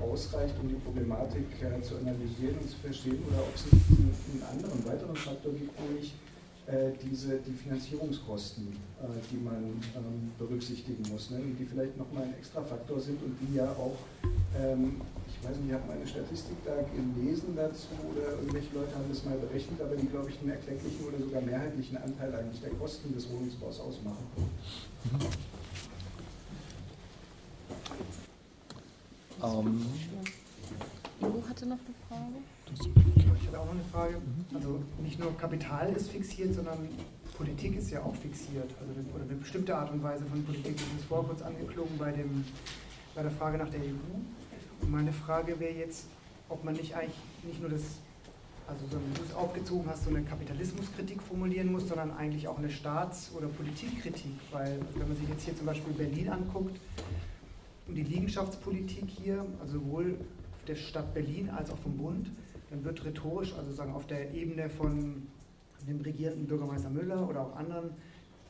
ausreicht, um die Problematik äh, zu analysieren und zu verstehen, oder ob es einen, anderen, weiteren Faktor gibt, nämlich äh, diese, die Finanzierungskosten, die man ähm, berücksichtigen muss, ne, die vielleicht nochmal ein extra Faktor sind und die ja auch, ähm, ich weiß nicht, ich habe meine Statistik da gelesen dazu oder irgendwelche Leute haben das mal berechnet, aber die, glaube ich, einen erklecklichen oder sogar mehrheitlichen Anteil eigentlich der Kosten des Wohnungsbaus ausmachen. Mhm. Ähm, Ivo hatte noch eine Frage. Ich hatte auch noch eine Frage. Also nicht nur Kapital ist fixiert, sondern Politik ist ja auch fixiert. Also oder eine bestimmte Art und Weise von Politik. Das ist vorher kurz angeklungen bei, dem, bei der Frage nach der EU. Und meine Frage wäre jetzt, ob man nicht eigentlich nicht nur das, also so, wie du es aufgezogen hast, so eine Kapitalismuskritik formulieren muss, sondern eigentlich auch eine Staats- oder Politikkritik. Weil wenn man sich jetzt hier zum Beispiel Berlin anguckt und die Liegenschaftspolitik hier, also sowohl der Stadt Berlin als auch vom Bund, dann wird rhetorisch, also sagen auf der Ebene von dem regierenden Bürgermeister Müller oder auch anderen,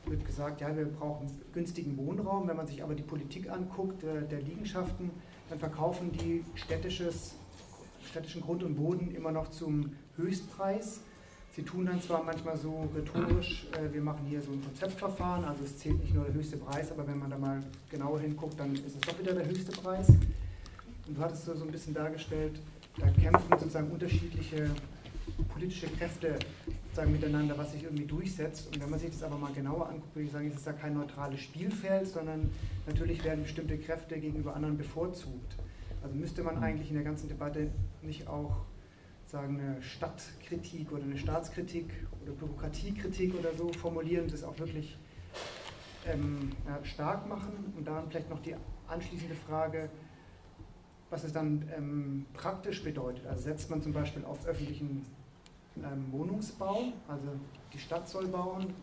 wird gesagt, ja, wir brauchen günstigen Wohnraum. Wenn man sich aber die Politik anguckt, der, der Liegenschaften, dann verkaufen die städtischen Grund und Boden immer noch zum Höchstpreis. Sie tun dann zwar manchmal so rhetorisch, äh, wir machen hier so ein Konzeptverfahren, also es zählt nicht nur der höchste Preis, aber wenn man da mal genauer hinguckt, dann ist es doch wieder der höchste Preis. Und du hattest so ein bisschen dargestellt, da kämpfen sozusagen unterschiedliche politische Kräfte sozusagen miteinander, was sich irgendwie durchsetzt. Und wenn man sich das aber mal genauer anguckt, würde ich sagen, ist es da kein neutrales Spielfeld, sondern natürlich werden bestimmte Kräfte gegenüber anderen bevorzugt. Also müsste man eigentlich in der ganzen Debatte nicht auch sagen, eine Stadtkritik oder eine Staatskritik oder Bürokratiekritik oder so formulieren, das auch wirklich ähm, ja, stark machen. Und dann vielleicht noch die anschließende Frage, was es dann ähm, praktisch bedeutet. Also setzt man zum Beispiel auf öffentlichen ähm, Wohnungsbau, also die Stadt soll bauen,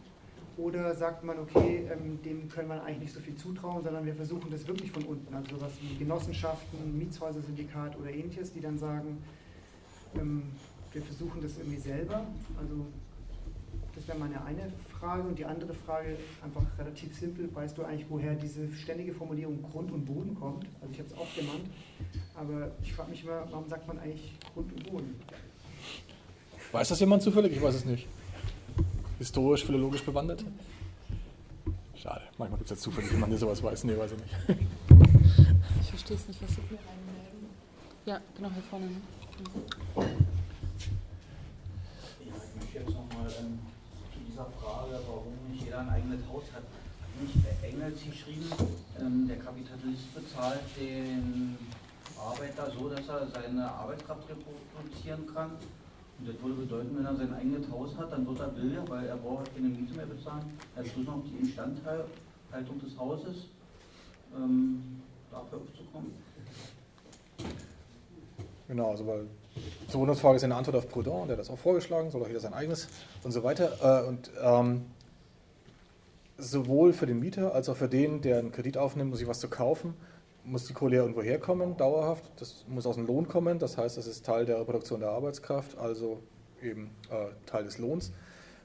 oder sagt man, okay, ähm, dem können wir eigentlich nicht so viel zutrauen, sondern wir versuchen das wirklich von unten, also sowas wie Genossenschaften, Mietshäuser-Syndikat oder ähnliches, die dann sagen, ähm, wir versuchen das irgendwie selber. Also das wäre meine eine Frage. Und die andere Frage, einfach relativ simpel, weißt du eigentlich, woher diese ständige Formulierung Grund und Boden kommt? Also ich habe es auch genannt, aber ich frage mich immer, warum sagt man eigentlich Grund und Boden? Weiß das jemand zufällig? Ich weiß es nicht. Historisch, philologisch bewandert? Schade. Manchmal gibt es ja zufällig jemanden, der sowas weiß. Nee, weiß ich nicht. Ich verstehe es nicht, was du mir einmelden. Ja, genau, hier vorne. Ja, ich möchte jetzt nochmal zu dieser Frage, warum nicht jeder ein eigenes Haus hat. Hat nicht Engels geschrieben, ähm, der Kapitalist bezahlt den Arbeiter so, dass er seine Arbeitskraft reproduzieren kann. Und das würde bedeuten, wenn er sein eigenes Haus hat, dann wird er billiger, weil er braucht keine Miete mehr bezahlen. Er bloß noch die Instandhaltung des Hauses, ähm, dafür aufzukommen. Genau, also weil zur Wohnungsfrage ist eine Antwort auf Proudhon, der das auch vorgeschlagen, soll auch jeder sein eigenes und so weiter. Äh, und ähm, sowohl für den Mieter als auch für den, der einen Kredit aufnimmt, um sich was zu kaufen, muss die Kohle irgendwo herkommen, dauerhaft. Das muss aus dem Lohn kommen, das heißt, das ist Teil der Reproduktion der Arbeitskraft, also eben äh, Teil des Lohns,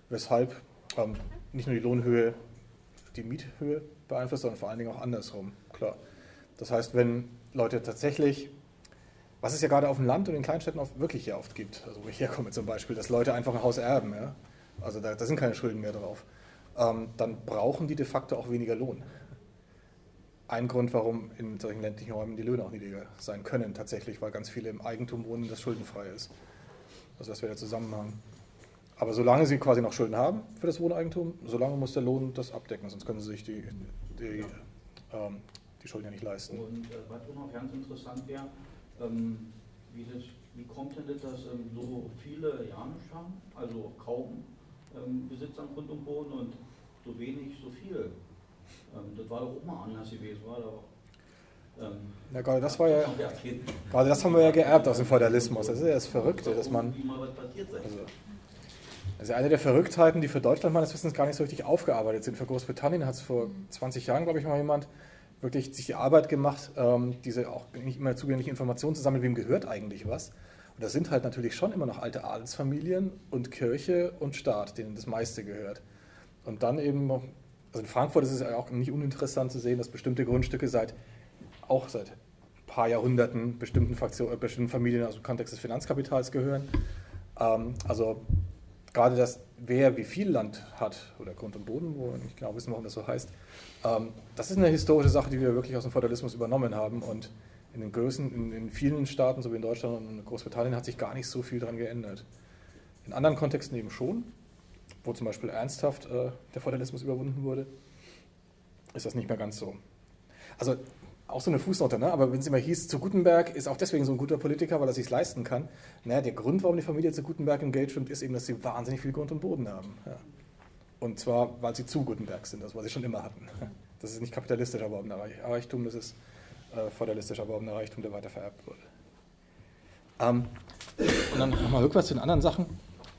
weshalb ähm, nicht nur die Lohnhöhe die Miethöhe beeinflusst, sondern vor allen Dingen auch andersrum, klar. Das heißt, wenn Leute tatsächlich was es ja gerade auf dem Land und in Kleinstädten auch wirklich hier oft gibt, also wo ich herkomme zum Beispiel, dass Leute einfach ein Haus erben, ja? also da, da, sind keine Schulden mehr drauf, ähm, dann brauchen die de facto auch weniger Lohn. Ein Grund, warum in solchen ländlichen Räumen die Löhne auch niedriger sein können, tatsächlich, weil ganz viele im Eigentum wohnen, das schuldenfrei ist. Also das wäre der Zusammenhang. Aber solange sie quasi noch Schulden haben für das Wohneigentum, solange muss der Lohn das abdecken, sonst können sie sich die, die, ähm, die Schulden ja nicht leisten. Und äh, was auch noch ganz interessant wäre, ähm, wie, das, wie kommt denn das, dass ähm, so viele Janisch haben, also kaum ähm, Besitz an Grund und Boden und so wenig, so viel? Ähm, das war doch auch mal anders gewesen, war doch. Ähm, ja, gerade das war ja, gerade das haben wir ja geerbt aus dem Feudalismus. Das ist ja das Verrückte, dass man, also, also eine der Verrücktheiten, die für Deutschland meines Wissens gar nicht so richtig aufgearbeitet sind. Für Großbritannien hat es vor 20 Jahren, glaube ich, mal jemand wirklich sich die Arbeit gemacht, ähm, diese auch nicht immer zugängliche Informationen zu sammeln, wem gehört eigentlich was. Und das sind halt natürlich schon immer noch alte Adelsfamilien und Kirche und Staat, denen das meiste gehört. Und dann eben, also in Frankfurt ist es auch nicht uninteressant zu sehen, dass bestimmte Grundstücke seit, auch seit ein paar Jahrhunderten bestimmten, Fraktionen, äh, bestimmten Familien aus dem Kontext des Finanzkapitals gehören. Ähm, also gerade das, wer wie viel Land hat, oder Grund und Boden, wo wir nicht genau wissen, warum das so heißt, ähm, das ist eine historische Sache, die wir wirklich aus dem Feudalismus übernommen haben und in den Größen, in, in, vielen Staaten, so wie in Deutschland und Großbritannien, hat sich gar nicht so viel daran geändert. In anderen Kontexten eben schon, wo zum Beispiel ernsthaft äh, der Feudalismus überwunden wurde, ist das nicht mehr ganz so. Also auch so eine Fußnote, ne? aber wenn es immer hieß, zu Gutenberg ist auch deswegen so ein guter Politiker, weil er sich leisten kann. Naja, der Grund, warum die Familie zu Gutenberg im Geld schwimmt, ist eben, dass sie wahnsinnig viel Grund und Boden haben. Ja. Und zwar, weil sie zu Gutenberg sind, das was sie schon immer hatten. Das ist nicht kapitalistisch erworbener Reichtum, das ist äh, feudalistisch erworbener Reichtum, der weiter vererbt wurde. Ähm, und dann nochmal rückwärts zu den anderen Sachen.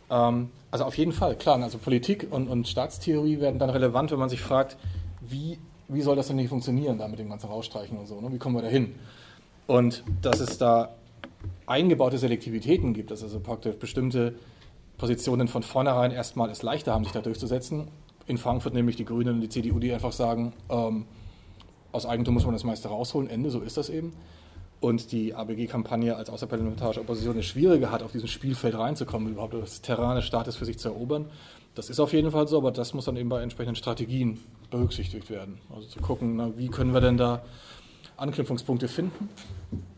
Ähm, also auf jeden Fall, klar, also Politik und, und Staatstheorie werden dann relevant, wenn man sich fragt, wie, wie soll das denn nicht funktionieren, da mit dem ganzen Rausstreichen und so, ne? wie kommen wir da hin? Und dass es da eingebaute Selektivitäten gibt, dass also praktisch bestimmte Positionen von vornherein erstmal es leichter haben, sich da durchzusetzen. In Frankfurt nämlich die Grünen und die CDU, die einfach sagen, ähm, aus Eigentum muss man das meiste rausholen, Ende, so ist das eben und die ABG-Kampagne als außerparlamentarische Opposition eine schwierige hat, auf diesem Spielfeld reinzukommen, überhaupt das Terrain des Staates für sich zu erobern. Das ist auf jeden Fall so, aber das muss dann eben bei entsprechenden Strategien berücksichtigt werden. Also zu gucken, na, wie können wir denn da Anknüpfungspunkte finden.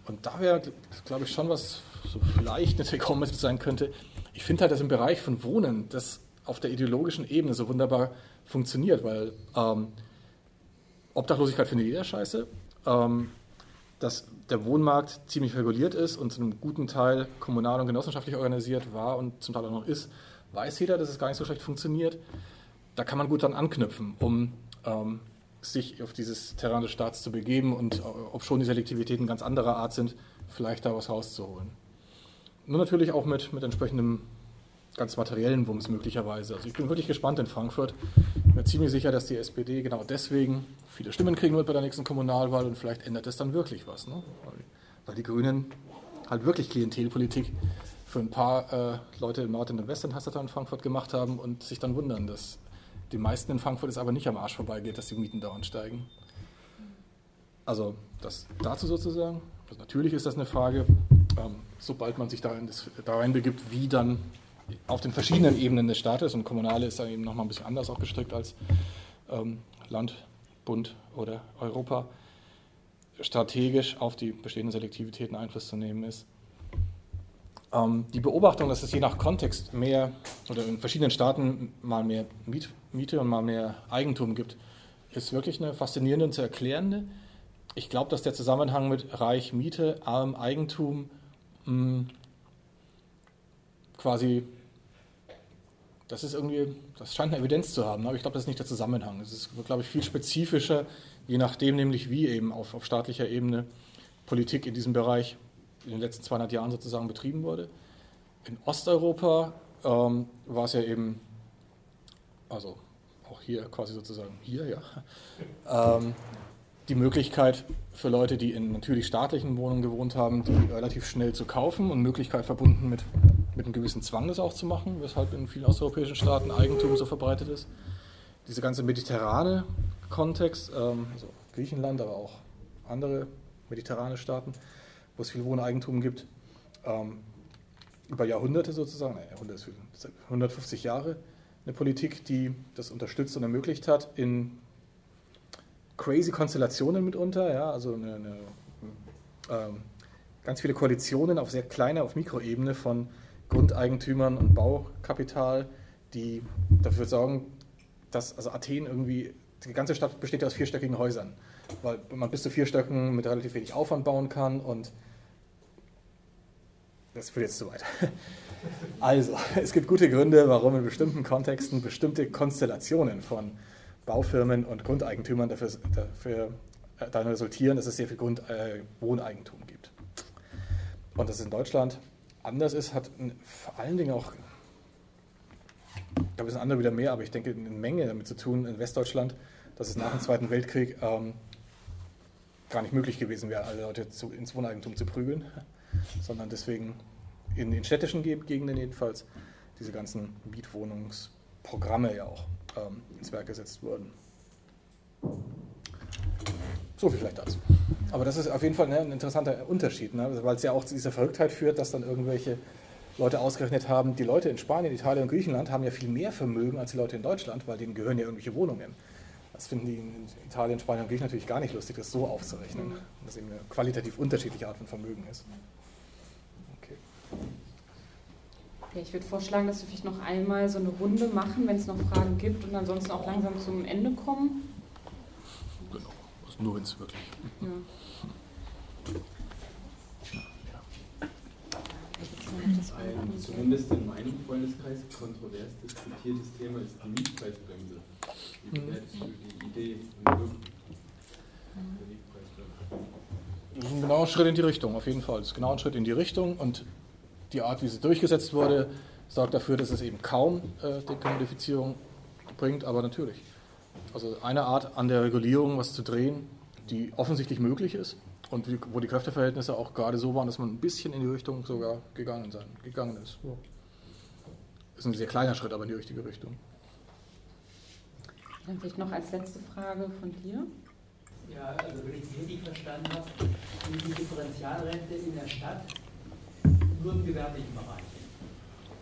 Und da wäre, glaube ich, schon was so vielleicht eine take sein könnte. Ich finde halt, dass im Bereich von Wohnen das auf der ideologischen Ebene so wunderbar funktioniert, weil ähm, Obdachlosigkeit findet jeder scheiße. Ähm, dass der Wohnmarkt ziemlich reguliert ist und zu einem guten Teil kommunal und genossenschaftlich organisiert war und zum Teil auch noch ist, weiß jeder, dass es gar nicht so schlecht funktioniert. Da kann man gut dann anknüpfen, um ähm, sich auf dieses Terrain des Staats zu begeben und äh, ob schon die Selektivitäten ganz anderer Art sind, vielleicht da was rauszuholen. Nur natürlich auch mit, mit entsprechendem ganz materiellen Wumms möglicherweise. Also ich bin wirklich gespannt in Frankfurt. Ich bin mir ziemlich sicher, dass die SPD genau deswegen viele Stimmen kriegen wird bei der nächsten Kommunalwahl und vielleicht ändert es dann wirklich was. Ne? Weil, die Grünen halt wirklich Klientelpolitik für ein paar äh, Leute im Nord- und im Westen in Frankfurt gemacht haben und sich dann wundern, dass die meisten in Frankfurt es aber nicht am Arsch vorbeigeht, dass die Mieten dauernd steigen. Also das dazu sozusagen. Also natürlich ist das eine Frage, ähm, sobald man sich da, das, da reinbegibt, wie dann auf den verschiedenen Ebenen des Staates und Kommunale ist da eben nochmal ein bisschen anders auch gestrickt als ähm, Land, Bund oder Europa, strategisch auf die bestehenden Selektivitäten Einfluss zu nehmen ist. Ähm, die Beobachtung, dass es je nach Kontext mehr oder in verschiedenen Staaten mal mehr Miet, Miete und mal mehr Eigentum gibt, ist wirklich eine faszinierende und zu erklärende. Ich glaube, dass der Zusammenhang mit Reich Miete, arm Eigentum mh, hm, quasi das ist irgendwie, das scheint eine Evidenz zu haben, aber ich glaube, das ist nicht der Zusammenhang. Es ist, glaube ich, viel spezifischer, je nachdem nämlich, wie eben auf, auf staatlicher Ebene Politik in diesem Bereich in den letzten 200 Jahren sozusagen betrieben wurde. In Osteuropa ähm, war es ja eben, also auch hier quasi sozusagen hier, ja, ähm, die Möglichkeit für Leute, die in natürlich staatlichen Wohnungen gewohnt haben, die relativ schnell zu kaufen und Möglichkeit verbunden mit mit einem gewissen Zwang das auch zu machen, weshalb in vielen osteuropäischen Staaten Eigentum so verbreitet ist. Dieser ganze mediterrane Kontext, ähm, also Griechenland, aber auch andere mediterrane Staaten, wo es viel Wohneigentum gibt, ähm, über Jahrhunderte sozusagen, naja, 150 Jahre, eine Politik, die das unterstützt und ermöglicht hat, in crazy Konstellationen mitunter, ja, also eine, eine, ähm, ganz viele Koalitionen auf sehr kleiner, auf Mikroebene von Grundeigentümern und Baukapital, die dafür sorgen, dass also Athen irgendwie, die ganze Stadt besteht ja aus vierstöckigen Häusern, weil man bis zu vier Stöcken mit relativ wenig Aufwand bauen kann und das führt jetzt zu weit. Also, es gibt gute Gründe, warum in bestimmten Kontexten bestimmte Konstellationen von Baufirmen und Grundeigentümern dafür, dafür äh, dann resultieren, dass es sehr viel Grund, äh, Wohneigentum gibt. Und das ist in Deutschland anders ist, hat vor allen Dingen auch, ich glaube, es sind andere wieder mehr, aber ich denke, eine Menge damit zu tun in Westdeutschland, dass es nach dem Zweiten Weltkrieg ähm, gar nicht möglich gewesen wäre, alle Leute zu, ins Wohneigentum zu prügeln, sondern deswegen in den städtischen Gegenden jedenfalls diese ganzen Mietwohnungsprogramme ja auch ähm, ins Werk gesetzt wurden. So viel vielleicht dazu. Aber das ist auf jeden Fall ne, ein interessanter Unterschied, ne? weil es ja auch zu dieser Verrücktheit führt, dass dann irgendwelche Leute ausgerechnet haben, die Leute in Spanien, Italien und Griechenland haben ja viel mehr Vermögen als die Leute in Deutschland, weil denen gehören ja irgendwelche Wohnungen. Das finden die in Italien, Spanien und Griechenland natürlich gar nicht lustig, das so aufzurechnen, dass eben eine qualitativ unterschiedliche Art von Vermögen ist. Okay. Okay, ich würde vorschlagen, dass wir vielleicht noch einmal so eine Runde machen, wenn es noch Fragen gibt und ansonsten auch langsam zum Ende kommen. Nur wenn es wirklich. Ja. Ein zumindest in meinem Freundeskreis kontrovers diskutiertes Thema ist die Mietpreisbremse. Wie bewertest du die Idee der Mietpreisbremse? Das ist ein genauer Schritt in die Richtung, auf jeden Fall. Das ist genau ein Schritt in die Richtung und die Art, wie sie durchgesetzt wurde, sorgt dafür, dass es eben kaum äh, Dekommodifizierung bringt, aber natürlich. Also eine Art an der Regulierung was zu drehen, die offensichtlich möglich ist und wie, wo die Kräfteverhältnisse auch gerade so waren, dass man ein bisschen in die Richtung sogar gegangen, sein, gegangen ist. So. Ist ein sehr kleiner Schritt, aber in die richtige Richtung. Dann vielleicht noch als letzte Frage von dir. Ja, also wenn ich es richtig verstanden habe, die Differentialrente in der Stadt nur im gewerblichen Bereich.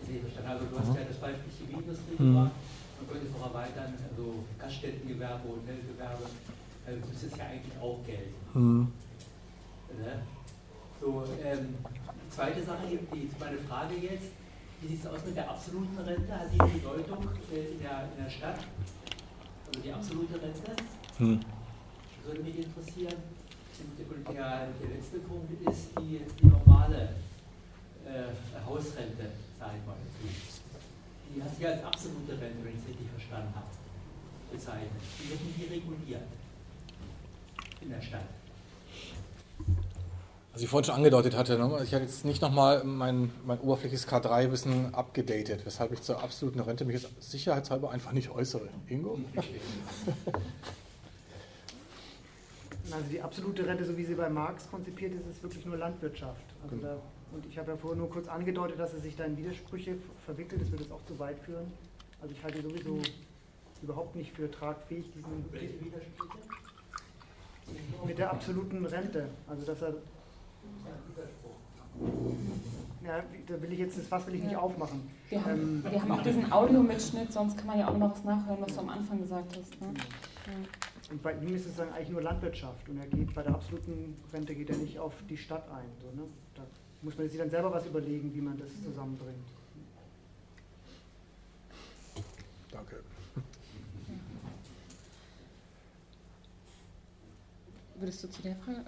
Verstanden. Also du hast ja das Beispiel Chemieindustrie Mhm. gemacht, man könnte es noch erweitern, also Gaststättengewerbe, Hotelgewerbe, also das ist ja eigentlich auch Geld. Mhm. Ne? So, ähm, die zweite Sache, die, meine Frage jetzt, wie sieht es aus mit der absoluten Rente? Hat die eine Bedeutung äh, in, der, in der Stadt? Also die absolute Rente? Hm. Das würde mich interessieren. Und der, der letzte Punkt ist die, die normale äh, Hausrente, sage ich mal. Die hat sich als absolute Rente, wenn ich es richtig verstanden habe, bezeichnet. Wie wird die reguliert in der Stadt? Was ich vorhin schon angedeutet hatte, ne? ich hatte jetzt nicht nochmal mein, mein oberflächliches K3-Wissen abgedatet, weshalb ich zur absoluten Rente mich jetzt sicherheitshalber einfach nicht äußere. Ingo? Also die absolute Rente, so wie sie bei Marx konzipiert ist, ist wirklich nur Landwirtschaft. Also da, und ich habe ja vorhin nur kurz angedeutet, dass es sich da in Widersprüche verwickelt. Das würde es auch zu weit führen. Also ich halte sowieso überhaupt nicht für tragfähig, diesen Welche Widersprüche? mit der absoluten Rente. Also dass er, ja, da will ich jetzt das Fass will ich nicht Ja. aufmachen. Wir haben, Ähm, wir haben auch diesen Audiomitschnitt, sonst kann man ja auch noch was nachhören, was du am Anfang gesagt hast. Ne? Ja. Und bei ihm ist es dann eigentlich nur Landwirtschaft und er geht bei der absoluten Rente geht er nicht auf die Stadt ein. So, ne? Muss man sich dann selber was überlegen, wie man das zusammenbringt. Danke. Würdest du zu der Frage?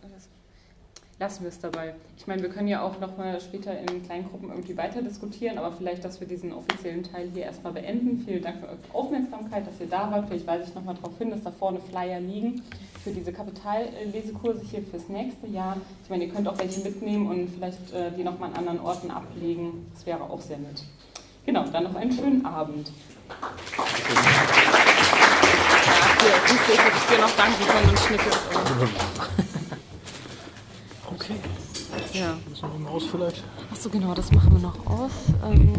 Lassen wir es dabei. Ich meine, wir können ja auch noch mal später in kleinen Gruppen irgendwie weiter diskutieren, aber vielleicht, dass wir diesen offiziellen Teil hier erstmal beenden. Vielen Dank für eure Aufmerksamkeit, dass ihr da wart. Vielleicht weise ich noch mal darauf hin, dass da vorne Flyer liegen für diese Kapitallesekurse hier fürs nächste Jahr. Ich meine, ihr könnt auch welche mitnehmen und vielleicht äh, die noch mal an anderen Orten ablegen. Das wäre auch sehr nett. Genau, dann noch einen schönen Abend. Ja, hier, ich dir noch danken können und Schnitt ist. Okay. Ja. Müssen wir mal aus vielleicht? Achso, genau, das machen wir noch aus. Ähm,